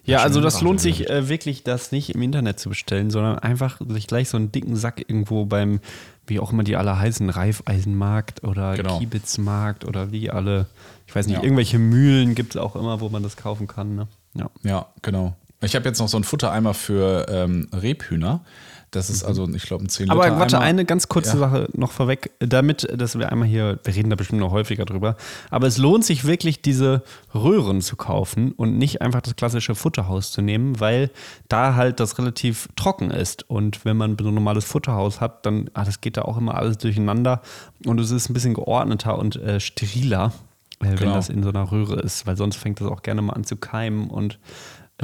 Ja, also das lohnt sich äh, wirklich, das nicht im Internet zu bestellen, sondern einfach sich gleich so einen dicken Sack irgendwo beim, wie auch immer die alle heißen, Reifeisenmarkt oder genau. Kiebitzmarkt oder wie alle, ich weiß nicht, ja. irgendwelche Mühlen gibt es auch immer, wo man das kaufen kann. Ne? Ja. ja, genau. Ich habe jetzt noch so einen Futtereimer für ähm, Rebhühner. Das ist mhm. also, ich glaube, ein 10 Liter. Aber warte, eine ganz kurze ja. Sache noch vorweg, damit, dass wir einmal hier, wir reden da bestimmt noch häufiger drüber, aber es lohnt sich wirklich, diese Röhren zu kaufen und nicht einfach das klassische Futterhaus zu nehmen, weil da halt das relativ trocken ist. Und wenn man so ein normales Futterhaus hat, dann, ah, das geht da auch immer alles durcheinander und es ist ein bisschen geordneter und äh, steriler, äh, wenn genau. das in so einer Röhre ist, weil sonst fängt das auch gerne mal an zu keimen und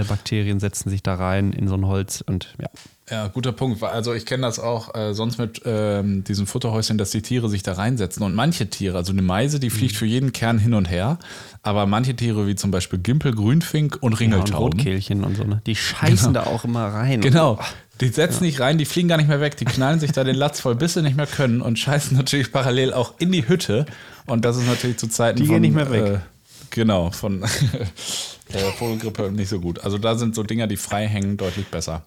Bakterien setzen sich da rein in so ein Holz und ja. Ja, guter Punkt. Also ich kenne das auch äh, sonst mit ähm, diesem Futterhäuschen, dass die Tiere sich da reinsetzen. Und manche Tiere, also eine Meise, die fliegt mhm. für jeden Kern hin und her. Aber manche Tiere, wie zum Beispiel Gimpel, Grünfink und Ringeltauben. Ja, und Rotkehlchen und so, ne? Die scheißen genau. da auch immer rein. Genau. Die setzen ja. nicht rein, die fliegen gar nicht mehr weg. Die knallen sich da den Latz voll, bis sie nicht mehr können und scheißen natürlich parallel auch in die Hütte. Und das ist natürlich zu Zeiten die von... Die gehen nicht mehr weg. Äh, genau, von äh, Vogelgrippe nicht so gut. Also da sind so Dinger, die frei hängen, deutlich besser.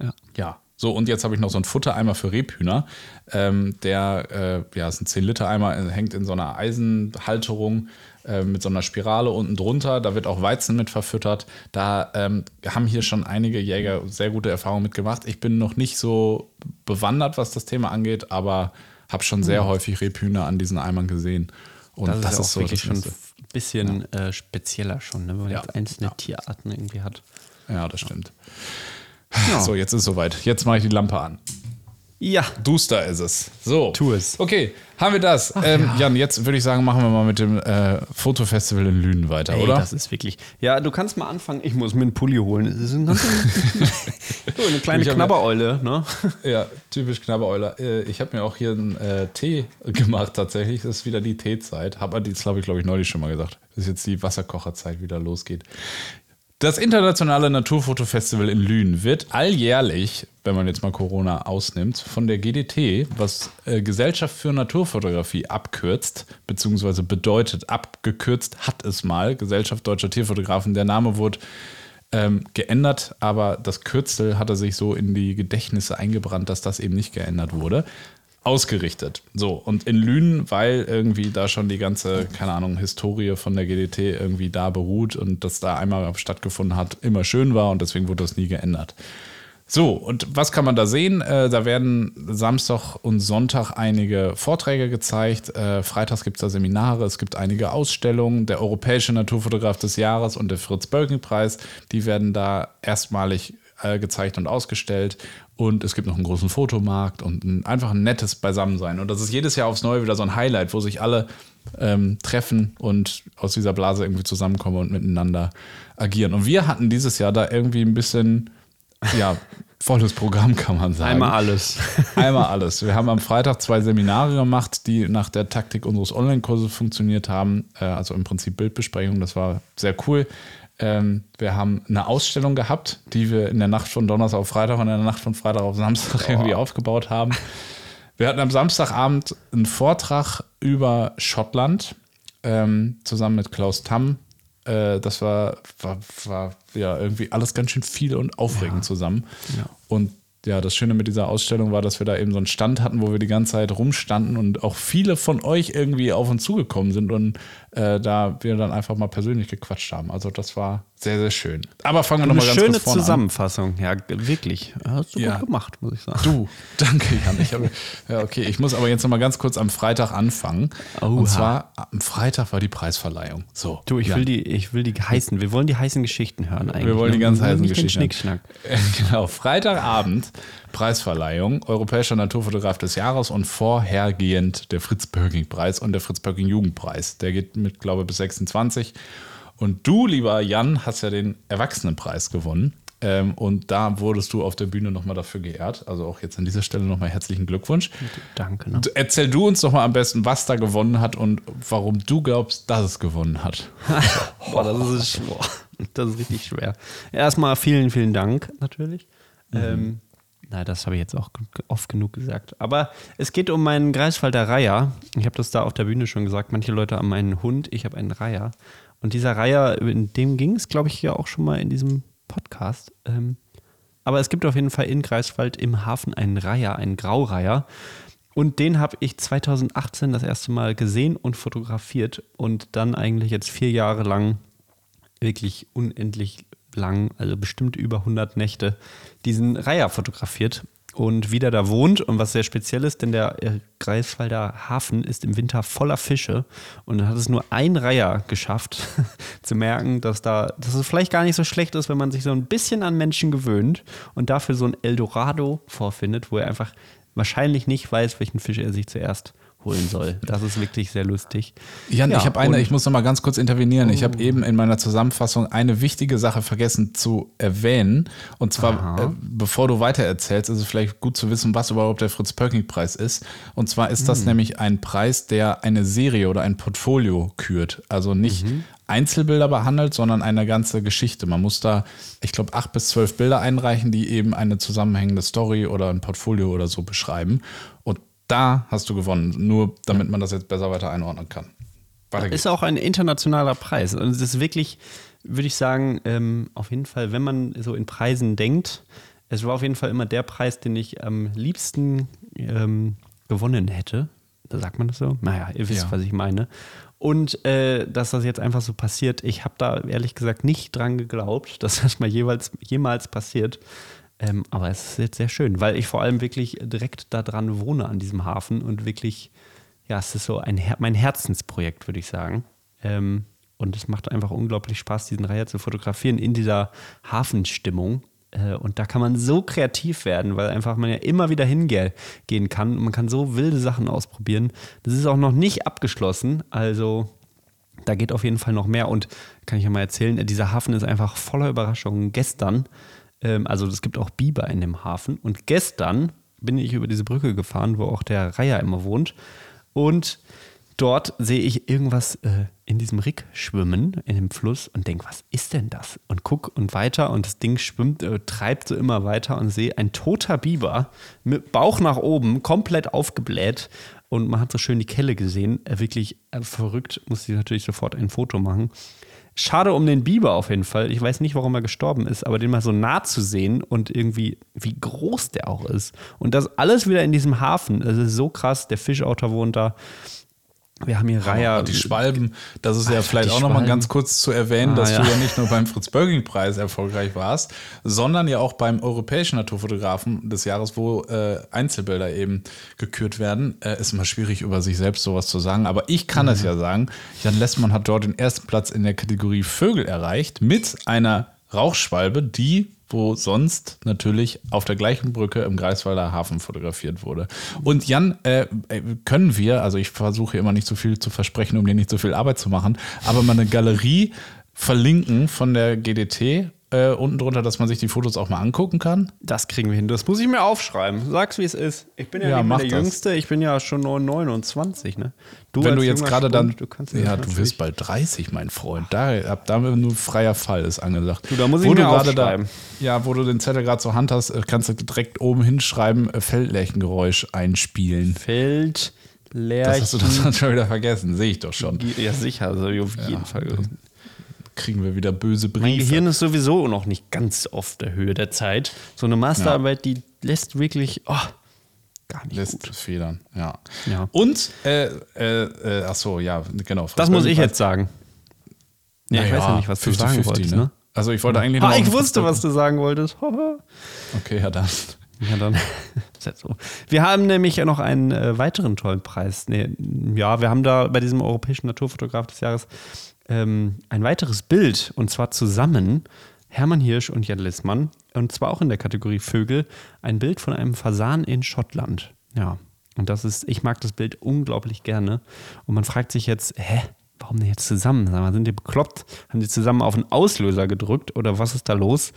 Ja. ja. So, und jetzt habe ich noch so einen Futtereimer für Rebhühner. Ähm, der, äh, ja, ist ein 10-Liter-Eimer, äh, hängt in so einer Eisenhalterung äh, mit so einer Spirale unten drunter. Da wird auch Weizen mit verfüttert. Da ähm, haben hier schon einige Jäger sehr gute Erfahrungen mitgemacht. Ich bin noch nicht so bewandert, was das Thema angeht, aber habe schon sehr mhm. häufig Rebhühner an diesen Eimern gesehen. Und das, das ist, ist so wirklich schon bisschen ja. äh, spezieller schon, ne? wenn man ja. jetzt einzelne ja. Tierarten irgendwie hat. Ja, das stimmt. So, jetzt ist es soweit. Jetzt mache ich die Lampe an. Ja. Duster ist es. So. Tu es. Okay, haben wir das. Ach, ähm, ja. Jan, jetzt würde ich sagen, machen wir mal mit dem äh, Fotofestival in Lünen weiter, Ey, oder? Das ist wirklich. Ja, du kannst mal anfangen. Ich muss mir einen Pulli holen. Das ist ein ganz so, eine kleine Knabbereule, ne? Ja, typisch Knabbereule. Äh, ich habe mir auch hier einen äh, Tee gemacht, tatsächlich. Das ist wieder die Teezeit. Habe die, glaube ich, glaube ich, neulich schon mal gesagt. Das ist jetzt die Wasserkocherzeit wieder losgeht. Das internationale Naturfotofestival in Lünen wird alljährlich, wenn man jetzt mal Corona ausnimmt, von der GDT, was äh, Gesellschaft für Naturfotografie abkürzt, beziehungsweise bedeutet, abgekürzt hat es mal, Gesellschaft Deutscher Tierfotografen. Der Name wurde ähm, geändert, aber das Kürzel hatte sich so in die Gedächtnisse eingebrannt, dass das eben nicht geändert wurde ausgerichtet. So, und in Lünen, weil irgendwie da schon die ganze, keine Ahnung, Historie von der GDT irgendwie da beruht und das da einmal stattgefunden hat, immer schön war und deswegen wurde das nie geändert. So, und was kann man da sehen? Äh, da werden Samstag und Sonntag einige Vorträge gezeigt. Äh, freitags gibt es da Seminare, es gibt einige Ausstellungen. Der Europäische Naturfotograf des Jahres und der Fritz-Bölking-Preis, die werden da erstmalig äh, gezeigt und ausgestellt. Und es gibt noch einen großen Fotomarkt und ein, einfach ein nettes Beisammensein. Und das ist jedes Jahr aufs Neue wieder so ein Highlight, wo sich alle ähm, treffen und aus dieser Blase irgendwie zusammenkommen und miteinander agieren. Und wir hatten dieses Jahr da irgendwie ein bisschen, ja, volles Programm, kann man sagen. Einmal alles. Einmal alles. Wir haben am Freitag zwei Seminare gemacht, die nach der Taktik unseres Online-Kurses funktioniert haben. Äh, also im Prinzip Bildbesprechung. Das war sehr cool. Ähm, wir haben eine Ausstellung gehabt, die wir in der Nacht von Donnerstag auf Freitag und in der Nacht von Freitag auf Samstag oh. irgendwie aufgebaut haben. Wir hatten am Samstagabend einen Vortrag über Schottland ähm, zusammen mit Klaus Tamm. Äh, das war, war, war, ja irgendwie alles ganz schön viel und aufregend ja. zusammen. Ja. Und ja, das Schöne mit dieser Ausstellung war, dass wir da eben so einen Stand hatten, wo wir die ganze Zeit rumstanden und auch viele von euch irgendwie auf uns zugekommen sind und äh, da wir dann einfach mal persönlich gequatscht haben. Also das war sehr, sehr schön. Aber fangen wir nochmal ganz kurz Schöne Zusammenfassung, an. ja, wirklich. Hast du ja. gut gemacht, muss ich sagen. Du, danke, Jan. Ich habe, ja, okay, ich muss aber jetzt nochmal ganz kurz am Freitag anfangen. Oha. Und zwar, am Freitag war die Preisverleihung. So. Du, ich Jan. will die, ich will die heißen, wir wollen die heißen Geschichten hören eigentlich. Wir wollen die ne? ganz heißen Geschichten. Schnickschnack. Genau, Freitagabend Preisverleihung, Europäischer Naturfotograf des Jahres und vorhergehend der Fritz-Böcking-Preis und der Fritz-Böcking-Jugendpreis. Der geht mit, glaube ich, bis 26. Und du, lieber Jan, hast ja den Erwachsenenpreis gewonnen. Ähm, und da wurdest du auf der Bühne nochmal dafür geehrt. Also auch jetzt an dieser Stelle nochmal herzlichen Glückwunsch. Danke. Ne? Erzähl du uns doch mal am besten, was da gewonnen hat und warum du glaubst, dass es gewonnen hat. boah, das ist, boah, das ist richtig schwer. Erstmal vielen, vielen Dank natürlich. Mhm. Ähm, na, das habe ich jetzt auch oft genug gesagt. Aber es geht um meinen Greifswalder Reiher. Ich habe das da auf der Bühne schon gesagt. Manche Leute haben einen Hund, ich habe einen Reiher. Und dieser Reiher, in dem ging es, glaube ich, ja auch schon mal in diesem Podcast. Ähm, aber es gibt auf jeden Fall in Greifswald im Hafen einen Reiher, einen Graureiher. Und den habe ich 2018 das erste Mal gesehen und fotografiert und dann eigentlich jetzt vier Jahre lang wirklich unendlich lang, also bestimmt über 100 Nächte, diesen Reiher fotografiert und wieder da wohnt und was sehr speziell ist, denn der äh, Greifswalder Hafen ist im Winter voller Fische und dann hat es nur ein Reiher geschafft zu merken, dass da, dass es vielleicht gar nicht so schlecht ist, wenn man sich so ein bisschen an Menschen gewöhnt und dafür so ein Eldorado vorfindet, wo er einfach wahrscheinlich nicht weiß, welchen Fisch er sich zuerst holen soll. Das ist wirklich sehr lustig. Jan, ja, ich habe eine, ich muss noch mal ganz kurz intervenieren. Oh. Ich habe eben in meiner Zusammenfassung eine wichtige Sache vergessen zu erwähnen. Und zwar, äh, bevor du weiter erzählst, ist es vielleicht gut zu wissen, was überhaupt der Fritz-Pöcking-Preis ist. Und zwar ist das mhm. nämlich ein Preis, der eine Serie oder ein Portfolio kürt. Also nicht mhm. Einzelbilder behandelt, sondern eine ganze Geschichte. Man muss da, ich glaube, acht bis zwölf Bilder einreichen, die eben eine zusammenhängende Story oder ein Portfolio oder so beschreiben. Und da hast du gewonnen, nur damit man das jetzt besser weiter einordnen kann. Weiter ist auch ein internationaler Preis. Und es ist wirklich, würde ich sagen, ähm, auf jeden Fall, wenn man so in Preisen denkt, es war auf jeden Fall immer der Preis, den ich am liebsten ähm, gewonnen hätte. Da sagt man das so? Naja, ihr wisst, ja. was ich meine. Und äh, dass das jetzt einfach so passiert, ich habe da ehrlich gesagt nicht dran geglaubt, dass das mal jeweils, jemals passiert. Ähm, aber es ist jetzt sehr schön, weil ich vor allem wirklich direkt da dran wohne an diesem Hafen und wirklich, ja, es ist so ein Her mein Herzensprojekt, würde ich sagen. Ähm, und es macht einfach unglaublich Spaß, diesen Reiher zu fotografieren in dieser Hafenstimmung. Äh, und da kann man so kreativ werden, weil einfach man ja immer wieder hingehen kann. Und man kann so wilde Sachen ausprobieren. Das ist auch noch nicht abgeschlossen. Also da geht auf jeden Fall noch mehr. Und kann ich ja mal erzählen, dieser Hafen ist einfach voller Überraschungen. Gestern ähm, also es gibt auch Biber in dem Hafen. Und gestern bin ich über diese Brücke gefahren, wo auch der Reiher immer wohnt. Und dort sehe ich irgendwas äh, in diesem Rick schwimmen, in dem Fluss und denke, was ist denn das? Und guck und weiter und das Ding schwimmt, äh, treibt so immer weiter und sehe ein toter Biber mit Bauch nach oben, komplett aufgebläht. Und man hat so schön die Kelle gesehen. Äh, wirklich äh, verrückt, muss ich natürlich sofort ein Foto machen. Schade um den Biber auf jeden Fall. Ich weiß nicht, warum er gestorben ist, aber den mal so nah zu sehen und irgendwie, wie groß der auch ist. Und das alles wieder in diesem Hafen. Das ist so krass. Der Fischautor wohnt da. Wir haben hier Reiher. Die Schwalben, das ist Alter, ja vielleicht auch nochmal ganz kurz zu erwähnen, ah, dass ja. du ja nicht nur beim Fritz-Bögging-Preis erfolgreich warst, sondern ja auch beim Europäischen Naturfotografen des Jahres, wo äh, Einzelbilder eben gekürt werden. Äh, ist immer schwierig, über sich selbst sowas zu sagen, aber ich kann mhm. es ja sagen. Jan Lessmann hat dort den ersten Platz in der Kategorie Vögel erreicht mit einer Rauchschwalbe, die wo sonst natürlich auf der gleichen Brücke im Greifswalder Hafen fotografiert wurde. Und Jan, äh, äh, können wir, also ich versuche immer nicht so viel zu versprechen, um dir nicht so viel Arbeit zu machen, aber mal eine Galerie verlinken von der GDT äh, unten drunter, dass man sich die Fotos auch mal angucken kann? Das kriegen wir hin. Das muss ich mir aufschreiben. Sag's, wie es ist. Ich bin ja, ja nicht der das. Jüngste. Ich bin ja schon nur 29, ne? Du Wenn du jetzt gerade dann. Du kannst ja, du wirst bald 30, mein Freund. Da, ab da nur freier Fall ist angesagt. Du, da muss ich wo mir aufschreiben. Da, ja, wo du den Zettel gerade zur Hand hast, äh, kannst du direkt oben hinschreiben, äh, Feldlärchengeräusch einspielen. Feldlärchen. Das hast du das schon wieder vergessen, sehe ich doch schon. Ja, sicher, also auf jeden ja. Fall kriegen wir wieder böse Briefe. Mein Gehirn ist sowieso noch nicht ganz auf der Höhe der Zeit. So eine Masterarbeit, ja. die lässt wirklich oh, gar nicht lässt gut. Federn, ja. ja. Und, äh, äh, äh, ach so, ja, genau. das muss ich jetzt sagen. Ja, ich weiß ja nicht, was 50, du sagen 50, wolltest, ne? ne? Also ich wollte eigentlich noch. Ah, ich wusste, was du sagen wolltest. okay, ja dann. Ja, dann. so. Wir haben nämlich ja noch einen äh, weiteren tollen Preis. Nee, ja, wir haben da bei diesem Europäischen Naturfotograf des Jahres ähm, ein weiteres Bild und zwar zusammen Hermann Hirsch und Jan Lissmann und zwar auch in der Kategorie Vögel ein Bild von einem Fasan in Schottland. Ja, und das ist, ich mag das Bild unglaublich gerne und man fragt sich jetzt, hä, warum denn jetzt zusammen? Sag mal, sind die bekloppt? Haben die zusammen auf einen Auslöser gedrückt oder was ist da los?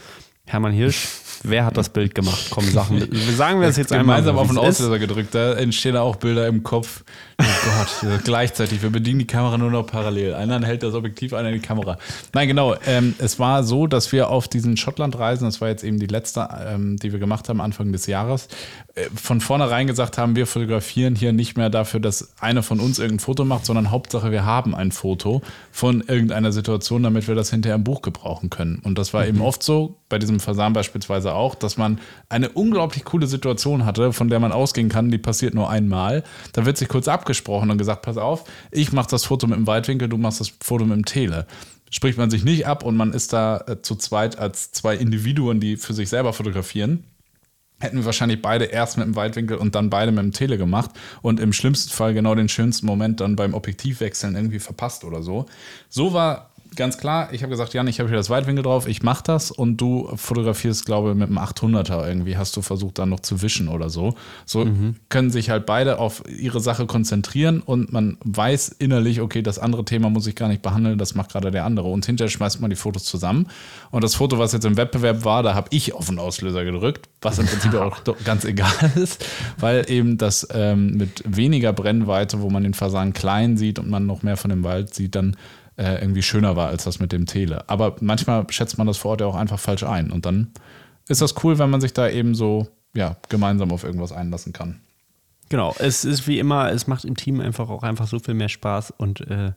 Hermann Hirsch, wer hat das Bild gemacht? Komm, Sachen. Sagen wir das jetzt einmal. Gemeinsam auf den Auslöser gedrückt, da entstehen auch Bilder im Kopf. Oh Gott, gleichzeitig. Wir bedienen die Kamera nur noch parallel. Einer hält das Objektiv, einer die Kamera. Nein, genau. Ähm, es war so, dass wir auf diesen Schottlandreisen, das war jetzt eben die letzte, ähm, die wir gemacht haben, Anfang des Jahres, äh, von vornherein gesagt haben, wir fotografieren hier nicht mehr dafür, dass einer von uns irgendein Foto macht, sondern Hauptsache, wir haben ein Foto von irgendeiner Situation, damit wir das hinterher im Buch gebrauchen können. Und das war mhm. eben oft so, bei diesem Fasan beispielsweise auch, dass man eine unglaublich coole Situation hatte, von der man ausgehen kann, die passiert nur einmal. Da wird sich kurz abgesprochen und gesagt, pass auf, ich mache das Foto mit dem Weitwinkel, du machst das Foto mit dem Tele spricht man sich nicht ab und man ist da äh, zu zweit als zwei Individuen, die für sich selber fotografieren hätten wir wahrscheinlich beide erst mit dem Weitwinkel und dann beide mit dem Tele gemacht und im schlimmsten Fall genau den schönsten Moment dann beim Objektivwechseln irgendwie verpasst oder so. So war ganz klar, ich habe gesagt, Jan, ich habe hier das Weitwinkel drauf, ich mache das und du fotografierst, glaube ich, mit einem 800er irgendwie, hast du versucht dann noch zu wischen oder so. So mhm. können sich halt beide auf ihre Sache konzentrieren und man weiß innerlich, okay, das andere Thema muss ich gar nicht behandeln, das macht gerade der andere. Und hinterher schmeißt man die Fotos zusammen. Und das Foto, was jetzt im Wettbewerb war, da habe ich auf den Auslöser gedrückt, was im Prinzip auch ganz egal ist, weil eben das ähm, mit weniger Brennweite, wo man den Fasan klein sieht und man noch mehr von dem Wald sieht, dann äh, irgendwie schöner war als das mit dem Tele. Aber manchmal schätzt man das vor Ort ja auch einfach falsch ein. Und dann ist das cool, wenn man sich da eben so ja, gemeinsam auf irgendwas einlassen kann. Genau, es ist wie immer, es macht im Team einfach auch einfach so viel mehr Spaß und äh,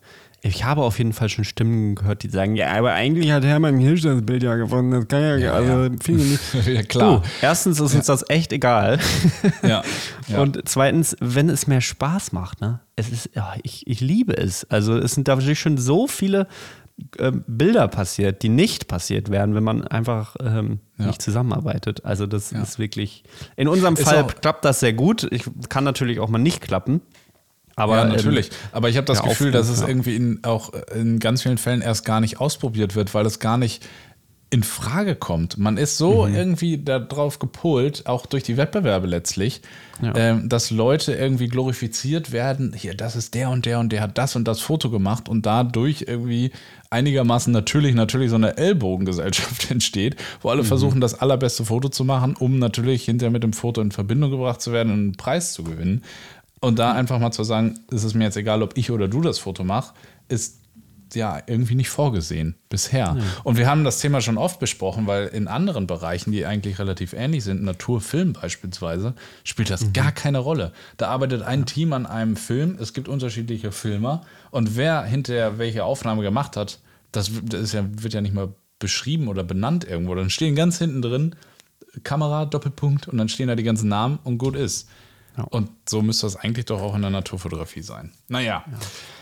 ich habe auf jeden Fall schon Stimmen gehört, die sagen, ja, aber eigentlich hat Hermann Hirsch das Bild ja gefunden. Das kann ja, ja also ja. Viel nicht. ja, klar. Du, erstens ist uns das echt egal. ja, ja. Und zweitens, wenn es mehr Spaß macht, ne? Es ist, ja, ich, ich liebe es. Also es sind da natürlich schon so viele äh, Bilder passiert, die nicht passiert werden, wenn man einfach ähm, ja. nicht zusammenarbeitet. Also das ja. ist wirklich. In unserem Fall klappt das sehr gut. Ich kann natürlich auch mal nicht klappen. Aber, ja, natürlich. Ähm, Aber ich habe das Gefühl, dass es irgendwie in, auch in ganz vielen Fällen erst gar nicht ausprobiert wird, weil es gar nicht in Frage kommt. Man ist so mhm. irgendwie darauf gepolt, auch durch die Wettbewerbe letztlich, ja. ähm, dass Leute irgendwie glorifiziert werden. Hier, das ist der und der und der hat das und das Foto gemacht und dadurch irgendwie einigermaßen natürlich, natürlich so eine Ellbogengesellschaft entsteht, wo alle mhm. versuchen, das allerbeste Foto zu machen, um natürlich hinterher mit dem Foto in Verbindung gebracht zu werden und einen Preis zu gewinnen. Und da einfach mal zu sagen, es ist mir jetzt egal, ob ich oder du das Foto machst, ist ja irgendwie nicht vorgesehen bisher. Ja. Und wir haben das Thema schon oft besprochen, weil in anderen Bereichen, die eigentlich relativ ähnlich sind, Naturfilm beispielsweise, spielt das mhm. gar keine Rolle. Da arbeitet ein ja. Team an einem Film, es gibt unterschiedliche Filmer und wer hinterher welche Aufnahme gemacht hat, das, das ja, wird ja nicht mal beschrieben oder benannt irgendwo. Dann stehen ganz hinten drin Kamera, Doppelpunkt und dann stehen da die ganzen Namen und gut ist. Ja. Und so müsste das eigentlich doch auch in der Naturfotografie sein. Naja. Ja.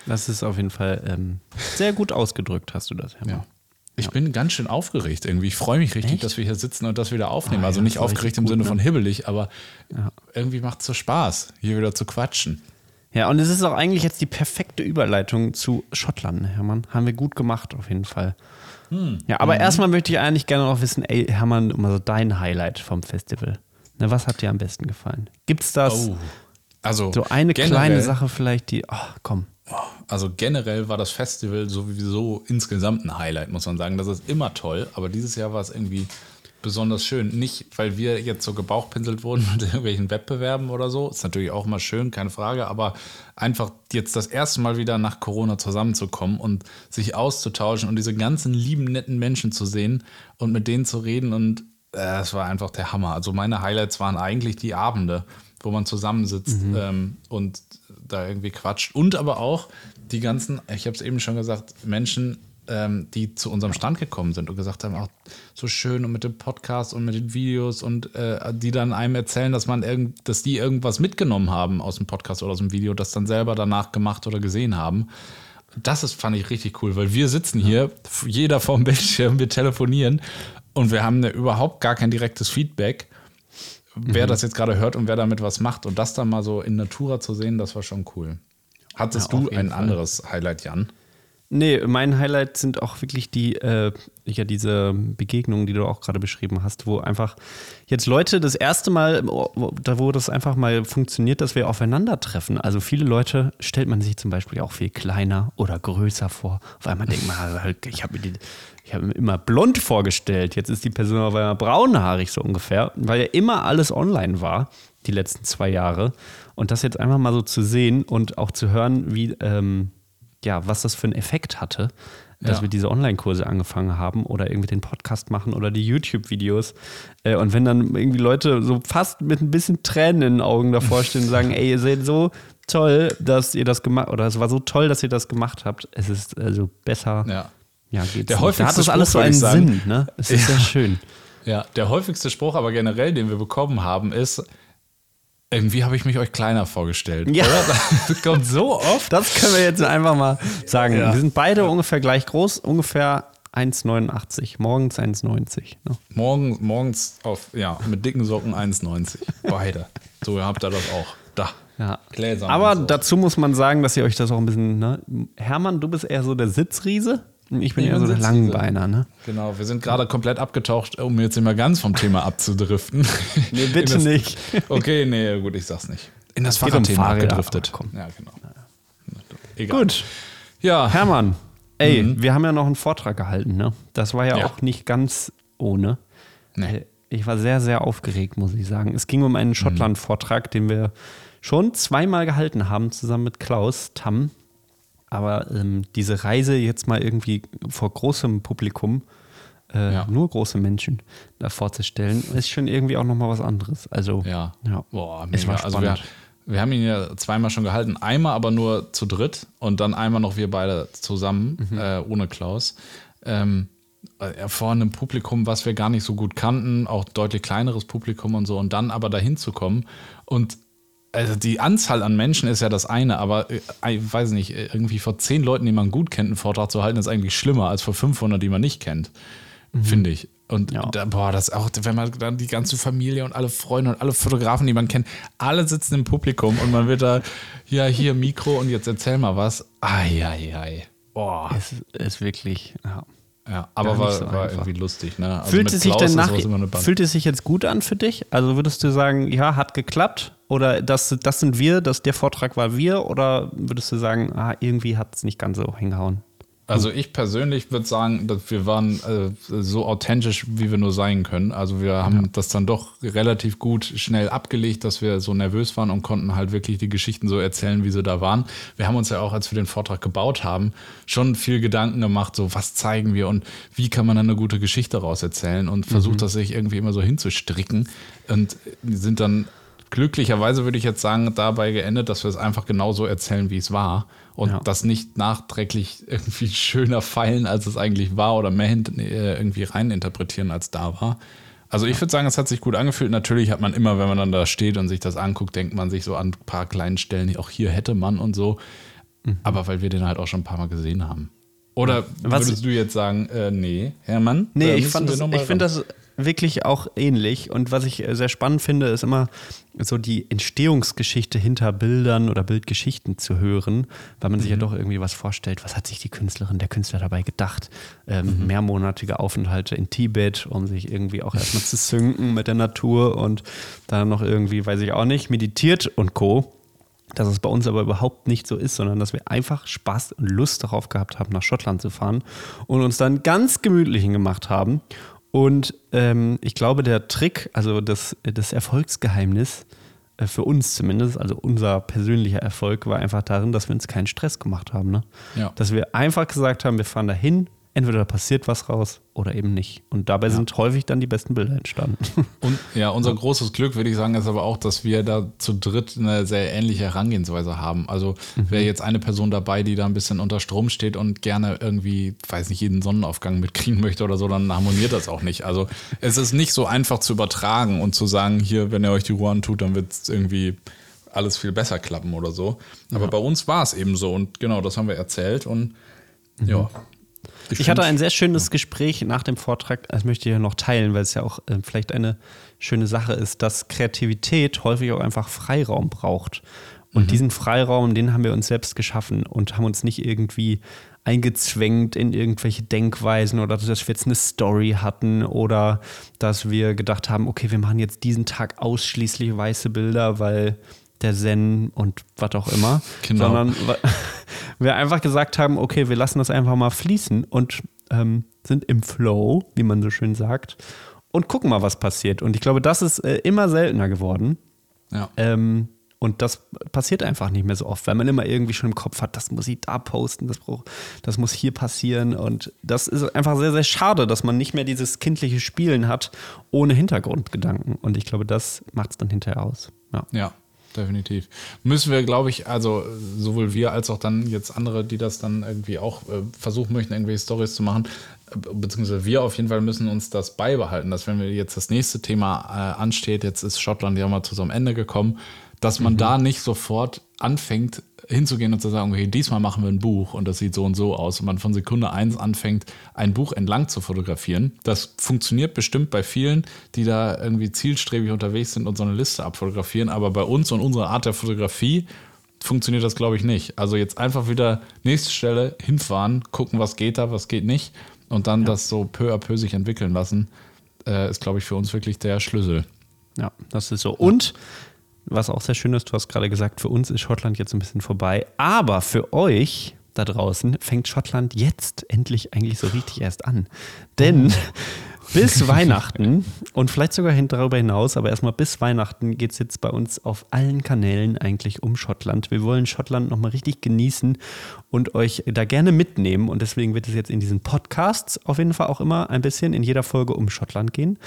Das ist auf jeden Fall ähm, sehr gut ausgedrückt, hast du das, Herr ja. Ich ja. bin ganz schön aufgeregt irgendwie. Ich freue mich richtig, Echt? dass wir hier sitzen und das wieder aufnehmen. Ah, also nicht aufgeregt im gut, Sinne ne? von hibbelig, aber irgendwie macht es so Spaß, hier wieder zu quatschen. Ja, und es ist auch eigentlich jetzt die perfekte Überleitung zu Schottland, Hermann. Haben wir gut gemacht, auf jeden Fall. Hm. Ja, aber mhm. erstmal möchte ich eigentlich gerne noch wissen, ey, Hermann, mal so dein Highlight vom Festival. Na, was hat dir am besten gefallen? Gibt's das? Oh. Also so eine generell, kleine Sache vielleicht, die, oh, komm. Also generell war das Festival sowieso insgesamt ein Highlight, muss man sagen. Das ist immer toll, aber dieses Jahr war es irgendwie besonders schön. Nicht, weil wir jetzt so gebauchpinselt wurden mit irgendwelchen Wettbewerben oder so. Ist natürlich auch mal schön, keine Frage, aber einfach jetzt das erste Mal wieder nach Corona zusammenzukommen und sich auszutauschen und diese ganzen lieben, netten Menschen zu sehen und mit denen zu reden und es war einfach der Hammer. Also meine Highlights waren eigentlich die Abende, wo man zusammensitzt mhm. ähm, und da irgendwie quatscht. Und aber auch die ganzen, ich habe es eben schon gesagt, Menschen, ähm, die zu unserem Stand gekommen sind und gesagt haben, auch so schön und mit dem Podcast und mit den Videos und äh, die dann einem erzählen, dass man irgend, dass die irgendwas mitgenommen haben aus dem Podcast oder aus dem Video, das dann selber danach gemacht oder gesehen haben. Das ist, fand ich richtig cool, weil wir sitzen hier, jeder vorm Bildschirm, wir telefonieren und wir haben überhaupt gar kein direktes Feedback, wer mhm. das jetzt gerade hört und wer damit was macht. Und das dann mal so in Natura zu sehen, das war schon cool. Hattest ja, du ein Fall. anderes Highlight, Jan? Nee, mein Highlight sind auch wirklich die, äh, ja, diese Begegnungen, die du auch gerade beschrieben hast, wo einfach jetzt Leute das erste Mal, da wo das einfach mal funktioniert, dass wir aufeinandertreffen. Also viele Leute stellt man sich zum Beispiel auch viel kleiner oder größer vor. Auf einmal denkt man, halt, ich habe mir, hab mir immer blond vorgestellt, jetzt ist die Person auf einmal braunhaarig so ungefähr, weil ja immer alles online war, die letzten zwei Jahre. Und das jetzt einfach mal so zu sehen und auch zu hören, wie, ähm, ja, was das für einen Effekt hatte, dass ja. wir diese Online-Kurse angefangen haben oder irgendwie den Podcast machen oder die YouTube-Videos. Äh, und wenn dann irgendwie Leute so fast mit ein bisschen Tränen in den Augen davor stehen und sagen, ey, ihr seht so toll, dass ihr das gemacht oder es war so toll, dass ihr das gemacht habt. Es ist also besser. Ja. Ja, geht's der häufigste da hat das alles so einen Sinn, ne? Es ist ja. sehr schön. Ja, der häufigste Spruch aber generell, den wir bekommen haben, ist, irgendwie habe ich mich euch kleiner vorgestellt. Ja. Oder? Das kommt so oft. Das können wir jetzt einfach mal sagen. Ja. Wir sind beide ja. ungefähr gleich groß, ungefähr 1,89. Morgens 1,90. Ne? Morgen, morgens auf, ja, mit dicken Socken 1,90. Beide. So, ihr habt ihr das auch. Da. Ja. Gläser Aber dazu muss man sagen, dass ihr euch das auch ein bisschen. Ne? Hermann, du bist eher so der Sitzriese. Ich bin ja so der Langbeiner, ne? Genau, wir sind gerade komplett abgetaucht, um jetzt immer ganz vom Thema abzudriften. nee, bitte das, nicht. Okay, nee, gut, ich sag's nicht. In das Fahrradthema um abgedriftet. Ja, genau. Egal. Gut. Ja. Hermann, ey, mhm. wir haben ja noch einen Vortrag gehalten, ne? Das war ja, ja. auch nicht ganz ohne. Nee. Äh, ich war sehr, sehr aufgeregt, muss ich sagen. Es ging um einen mhm. Schottland-Vortrag, den wir schon zweimal gehalten haben, zusammen mit Klaus Tamm. Aber ähm, diese Reise jetzt mal irgendwie vor großem Publikum, äh, ja. nur große Menschen da vorzustellen, ist schon irgendwie auch nochmal was anderes. Also, ja. ja. Boah, es war spannend. Also wir, wir haben ihn ja zweimal schon gehalten, einmal aber nur zu dritt und dann einmal noch wir beide zusammen, mhm. äh, ohne Klaus. Ähm, äh, vor einem Publikum, was wir gar nicht so gut kannten, auch deutlich kleineres Publikum und so, und dann aber dahin zu kommen und also die Anzahl an Menschen ist ja das eine, aber äh, ich weiß nicht, irgendwie vor zehn Leuten, die man gut kennt, einen Vortrag zu halten, ist eigentlich schlimmer als vor 500, die man nicht kennt, mhm. finde ich. Und ja. da, boah, das auch, wenn man dann die ganze Familie und alle Freunde und alle Fotografen, die man kennt, alle sitzen im Publikum und man wird da, ja, hier Mikro und jetzt erzähl mal was. Eieiei. Boah. Es ist wirklich, ja. Ja, aber war, so war irgendwie lustig. Ne? Also fühlt, es sich denn nach, fühlt es sich jetzt gut an für dich? Also würdest du sagen, ja, hat geklappt? Oder das, das sind wir, das, der Vortrag war wir? Oder würdest du sagen, ah, irgendwie hat es nicht ganz so hingehauen? Also ich persönlich würde sagen, dass wir waren äh, so authentisch, wie wir nur sein können. Also wir haben ja. das dann doch relativ gut schnell abgelegt, dass wir so nervös waren und konnten halt wirklich die Geschichten so erzählen, wie sie da waren. Wir haben uns ja auch, als wir den Vortrag gebaut haben, schon viel Gedanken gemacht, so was zeigen wir und wie kann man dann eine gute Geschichte raus erzählen und versucht mhm. das sich irgendwie immer so hinzustricken und sind dann glücklicherweise würde ich jetzt sagen, dabei geendet, dass wir es einfach genauso erzählen, wie es war und ja. das nicht nachträglich irgendwie schöner feilen, als es eigentlich war oder mehr äh, irgendwie reininterpretieren, als da war. Also ich würde sagen, es hat sich gut angefühlt. Natürlich hat man immer, wenn man dann da steht und sich das anguckt, denkt man sich so an ein paar kleinen Stellen, auch hier hätte man und so. Mhm. Aber weil wir den halt auch schon ein paar Mal gesehen haben. Oder Was würdest du jetzt sagen, äh, nee, Hermann? Nee, ich, fand das, ich finde das wirklich auch ähnlich. Und was ich sehr spannend finde, ist immer so die Entstehungsgeschichte hinter Bildern oder Bildgeschichten zu hören, weil man mhm. sich ja mhm. doch irgendwie was vorstellt. Was hat sich die Künstlerin, der Künstler dabei gedacht? Ähm, mhm. Mehrmonatige Aufenthalte in Tibet, um sich irgendwie auch erstmal zu synken mit der Natur und dann noch irgendwie, weiß ich auch nicht, meditiert und Co dass es bei uns aber überhaupt nicht so ist, sondern dass wir einfach Spaß und Lust darauf gehabt haben, nach Schottland zu fahren und uns dann ganz gemütlichen gemacht haben und ähm, ich glaube, der Trick, also das, das Erfolgsgeheimnis, äh, für uns zumindest, also unser persönlicher Erfolg, war einfach darin, dass wir uns keinen Stress gemacht haben. Ne? Ja. Dass wir einfach gesagt haben, wir fahren dahin, entweder da passiert was raus oder eben nicht. Und dabei ja. sind häufig dann die besten Bilder entstanden. Und ja, unser großes Glück, würde ich sagen, ist aber auch, dass wir da zu dritt eine sehr ähnliche Herangehensweise haben. Also mhm. wäre jetzt eine Person dabei, die da ein bisschen unter Strom steht und gerne irgendwie, weiß nicht, jeden Sonnenaufgang mitkriegen möchte oder so, dann harmoniert das auch nicht. Also es ist nicht so einfach zu übertragen und zu sagen, hier, wenn ihr euch die Ruhe antut, dann wird es irgendwie alles viel besser klappen oder so. Aber ja. bei uns war es eben so und genau, das haben wir erzählt und mhm. ja, ich, ich hatte ein sehr schönes Gespräch nach dem Vortrag, das möchte ich ja noch teilen, weil es ja auch äh, vielleicht eine schöne Sache ist, dass Kreativität häufig auch einfach Freiraum braucht. Und mhm. diesen Freiraum, den haben wir uns selbst geschaffen und haben uns nicht irgendwie eingezwängt in irgendwelche Denkweisen oder dass wir jetzt eine Story hatten oder dass wir gedacht haben, okay, wir machen jetzt diesen Tag ausschließlich weiße Bilder, weil der Zen und was auch immer, genau. sondern wir einfach gesagt haben, okay, wir lassen das einfach mal fließen und ähm, sind im Flow, wie man so schön sagt, und gucken mal, was passiert. Und ich glaube, das ist äh, immer seltener geworden. Ja. Ähm, und das passiert einfach nicht mehr so oft, weil man immer irgendwie schon im Kopf hat, das muss ich da posten, das, brauch, das muss hier passieren. Und das ist einfach sehr, sehr schade, dass man nicht mehr dieses kindliche Spielen hat ohne Hintergrundgedanken. Und ich glaube, das macht es dann hinterher aus. Ja. ja definitiv. Müssen wir, glaube ich, also sowohl wir als auch dann jetzt andere, die das dann irgendwie auch äh, versuchen möchten, irgendwelche Stories zu machen, äh, beziehungsweise wir auf jeden Fall müssen uns das beibehalten, dass wenn wir jetzt das nächste Thema äh, ansteht, jetzt ist Schottland ja mal zu so einem Ende gekommen, dass man mhm. da nicht sofort anfängt hinzugehen und zu sagen, okay, diesmal machen wir ein Buch und das sieht so und so aus und man von Sekunde eins anfängt, ein Buch entlang zu fotografieren. Das funktioniert bestimmt bei vielen, die da irgendwie zielstrebig unterwegs sind und so eine Liste abfotografieren, aber bei uns und unserer Art der Fotografie funktioniert das, glaube ich, nicht. Also jetzt einfach wieder nächste Stelle hinfahren, gucken, was geht da, was geht nicht und dann ja. das so peu à peu sich entwickeln lassen, äh, ist, glaube ich, für uns wirklich der Schlüssel. Ja, das ist so. Und was auch sehr schön ist, du hast gerade gesagt, für uns ist Schottland jetzt ein bisschen vorbei, aber für euch da draußen fängt Schottland jetzt endlich eigentlich so richtig erst an. Denn bis Weihnachten und vielleicht sogar darüber hinaus, aber erstmal bis Weihnachten geht es jetzt bei uns auf allen Kanälen eigentlich um Schottland. Wir wollen Schottland nochmal richtig genießen und euch da gerne mitnehmen. Und deswegen wird es jetzt in diesen Podcasts auf jeden Fall auch immer ein bisschen in jeder Folge um Schottland gehen.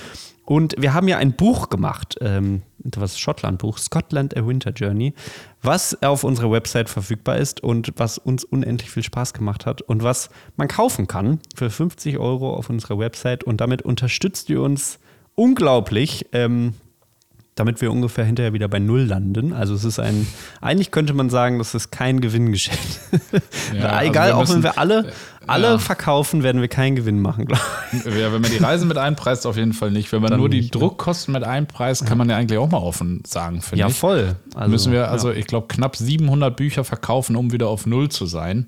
Und wir haben ja ein Buch gemacht, ähm, das Schottland-Buch, Scotland A Winter Journey, was auf unserer Website verfügbar ist und was uns unendlich viel Spaß gemacht hat und was man kaufen kann für 50 Euro auf unserer Website. Und damit unterstützt ihr uns unglaublich. Ähm, damit wir ungefähr hinterher wieder bei Null landen. Also es ist ein, eigentlich könnte man sagen, das ist kein Gewinngeschäft. Ja, Egal, also auch wenn wir alle, alle ja. verkaufen, werden wir keinen Gewinn machen, glaube ich. Ja, wenn man die Reise mit einpreist, auf jeden Fall nicht. Wenn man Dann nur die nicht, Druckkosten mit einpreist, kann man ja eigentlich auch mal offen sagen, finde ja, ich. Ja, voll. Also, Müssen wir, also ich glaube, knapp 700 Bücher verkaufen, um wieder auf Null zu sein.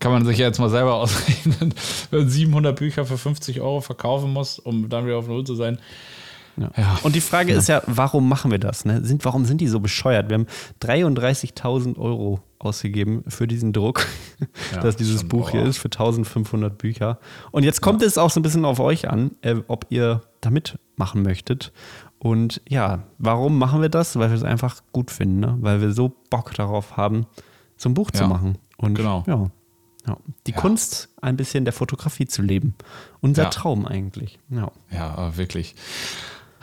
Kann man sich ja jetzt mal selber ausrechnen. Wenn man 700 Bücher für 50 Euro verkaufen muss, um dann wieder auf Null zu sein, ja. Ja. Und die Frage ja. ist ja, warum machen wir das? Ne? Sind, warum sind die so bescheuert? Wir haben 33.000 Euro ausgegeben für diesen Druck, dass dieses Buch hier ist, für 1500 Bücher. Und jetzt kommt es auch so ein bisschen auf euch an, äh, ob ihr da mitmachen möchtet. Und ja, warum machen wir das? Weil wir es einfach gut finden, ne? weil wir so Bock darauf haben, so ein Buch zu machen. Und genau. ja, ja. Die Kunst ein bisschen der Fotografie zu leben. Unser Traum eigentlich. Ja, ja wirklich.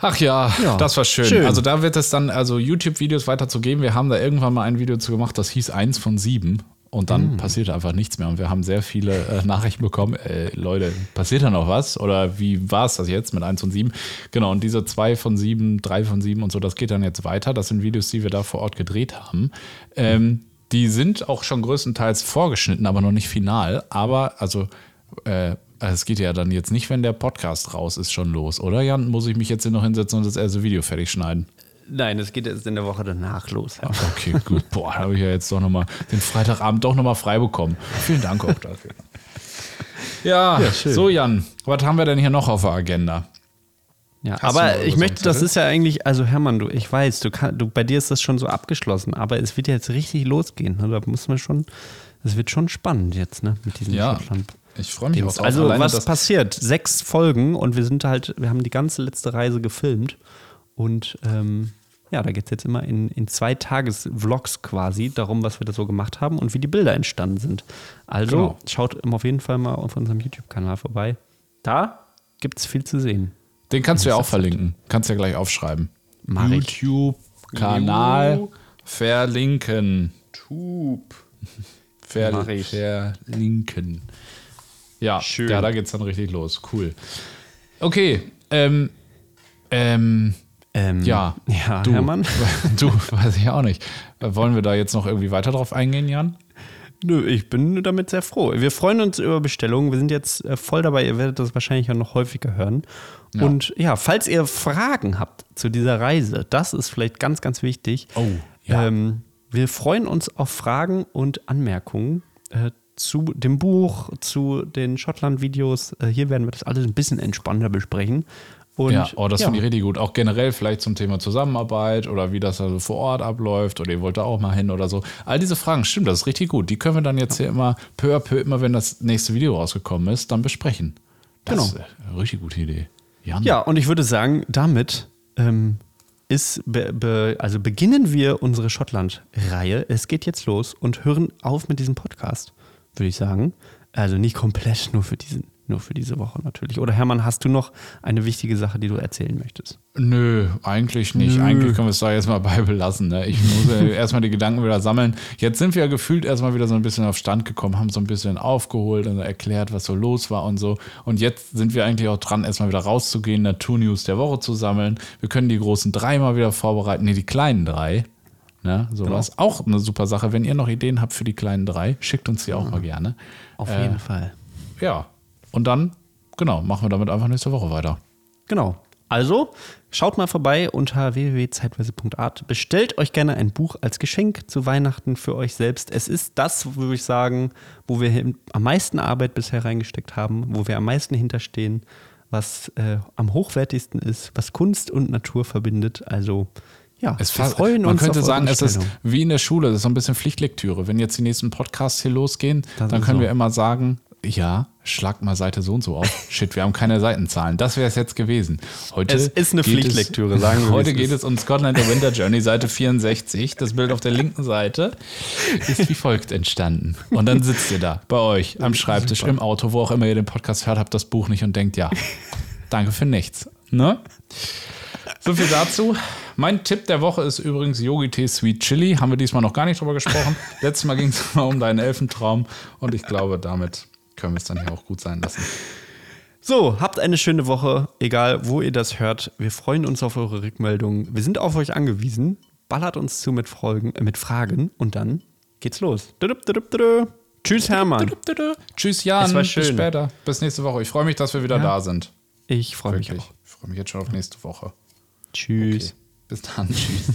Ach ja, ja, das war schön. schön. Also da wird es dann also YouTube-Videos weiterzugeben. Wir haben da irgendwann mal ein Video zu gemacht, das hieß eins von sieben. Und dann mm. passierte einfach nichts mehr. Und wir haben sehr viele äh, Nachrichten bekommen. Äh, Leute, passiert da noch was? Oder wie war es das jetzt mit 1 von 7? Genau, und diese 2 von 7, 3 von 7 und so, das geht dann jetzt weiter. Das sind Videos, die wir da vor Ort gedreht haben. Ähm, die sind auch schon größtenteils vorgeschnitten, aber noch nicht final. Aber, also, äh, also es geht ja dann jetzt nicht, wenn der Podcast raus ist, schon los, oder Jan? Muss ich mich jetzt hier noch hinsetzen und das erste Video fertig schneiden? Nein, es geht jetzt in der Woche danach los. Ach, okay, gut. Boah, da habe ich ja jetzt doch nochmal den Freitagabend doch nochmal frei bekommen. Vielen Dank auch dafür. Ja, ja so Jan, was haben wir denn hier noch auf der Agenda? Ja, Hast aber ich möchte, das ist ja eigentlich, also Hermann, du, ich weiß, du, kann, du bei dir ist das schon so abgeschlossen, aber es wird jetzt richtig losgehen. Ne? Da muss man schon, es wird schon spannend jetzt, ne, mit diesem ja. Schottland. Ich freue mich auch drauf. Also, Alleine was passiert? Sechs Folgen und wir sind halt, wir haben die ganze letzte Reise gefilmt. Und ähm, ja, da geht es jetzt immer in, in zwei Tages-Vlogs quasi darum, was wir da so gemacht haben und wie die Bilder entstanden sind. Also genau. schaut auf jeden Fall mal auf unserem YouTube-Kanal vorbei. Da gibt es viel zu sehen. Den kannst du ja auch verlinken. Kannst ja gleich aufschreiben. YouTube-Kanal verlinken. Tube. Ver verlinken. Ja, Schön. ja da geht's dann richtig los. Cool. Okay, ähm, ähm, ähm, ja, ja du, Hermann. Du, weiß ich auch nicht. Wollen wir da jetzt noch irgendwie weiter drauf eingehen, Jan? Nö, ich bin damit sehr froh. Wir freuen uns über Bestellungen. Wir sind jetzt äh, voll dabei. Ihr werdet das wahrscheinlich auch noch häufiger hören. Ja. Und ja, falls ihr Fragen habt zu dieser Reise, das ist vielleicht ganz, ganz wichtig. Oh, ja. Ähm, wir freuen uns auf Fragen und Anmerkungen äh, zu dem Buch, zu den Schottland-Videos. Äh, hier werden wir das alles ein bisschen entspannter besprechen. Und, ja, oh, das ja. finde ich richtig gut. Auch generell vielleicht zum Thema Zusammenarbeit oder wie das also vor Ort abläuft oder ihr wollt da auch mal hin oder so. All diese Fragen, stimmt, das ist richtig gut. Die können wir dann jetzt hier immer peu à peu, immer wenn das nächste Video rausgekommen ist, dann besprechen. Das genau. ist eine richtig gute Idee. Jan. Ja, und ich würde sagen, damit ähm, ist, be, be, also beginnen wir unsere Schottland-Reihe. Es geht jetzt los und hören auf mit diesem Podcast, würde ich sagen. Also nicht komplett nur für diesen nur für diese Woche natürlich. Oder Hermann, hast du noch eine wichtige Sache, die du erzählen möchtest? Nö, eigentlich nicht. Nö. Eigentlich können wir es da jetzt mal bei belassen. Ne? Ich muss erstmal die Gedanken wieder sammeln. Jetzt sind wir ja gefühlt erstmal wieder so ein bisschen auf Stand gekommen, haben so ein bisschen aufgeholt und erklärt, was so los war und so. Und jetzt sind wir eigentlich auch dran, erstmal wieder rauszugehen, Natur-News der Woche zu sammeln. Wir können die großen drei mal wieder vorbereiten. Nee, die kleinen drei. Ne, sowas. Genau. Auch eine super Sache. Wenn ihr noch Ideen habt für die kleinen drei, schickt uns die auch mal gerne. Auf jeden äh, Fall. Ja, und dann, genau, machen wir damit einfach nächste Woche weiter. Genau. Also, schaut mal vorbei unter www.zeitweise.art. Bestellt euch gerne ein Buch als Geschenk zu Weihnachten für euch selbst. Es ist das, würde ich sagen, wo wir am meisten Arbeit bisher reingesteckt haben, wo wir am meisten hinterstehen, was äh, am hochwertigsten ist, was Kunst und Natur verbindet. Also, ja, es wir freuen man uns. Man könnte sagen, es ist wie in der Schule, das ist so ein bisschen Pflichtlektüre. Wenn jetzt die nächsten Podcasts hier losgehen, das dann können so. wir immer sagen, ja, schlag mal Seite so und so auf. Shit, wir haben keine Seitenzahlen. Das wäre es jetzt gewesen. Heute es ist eine Pflichtlektüre, es, sagen wir. Heute geht es um Scotland the Winter Journey, Seite 64. Das Bild auf der linken Seite ist wie folgt entstanden. Und dann sitzt ihr da bei euch am Schreibtisch, Super. im Auto, wo auch immer ihr den Podcast hört, habt das Buch nicht und denkt, ja, danke für nichts. Ne? So viel dazu. Mein Tipp der Woche ist übrigens Yogi Tee Sweet Chili. Haben wir diesmal noch gar nicht drüber gesprochen. Letztes Mal ging es mal um deinen Elfentraum und ich glaube, damit können wir es dann hier auch gut sein lassen. So, habt eine schöne Woche, egal wo ihr das hört. Wir freuen uns auf eure Rückmeldungen. Wir sind auf euch angewiesen. Ballert uns zu mit, Folgen, äh, mit Fragen und dann geht's los. Tschüss, Hermann. Tschüss, Jan. Bis später. Bis nächste Woche. Ich freue mich, dass wir wieder ja. da sind. Ich freue mich auch. Ich freue mich jetzt schon auf nächste Woche. Tschüss. Okay. Bis dann. Tschüss.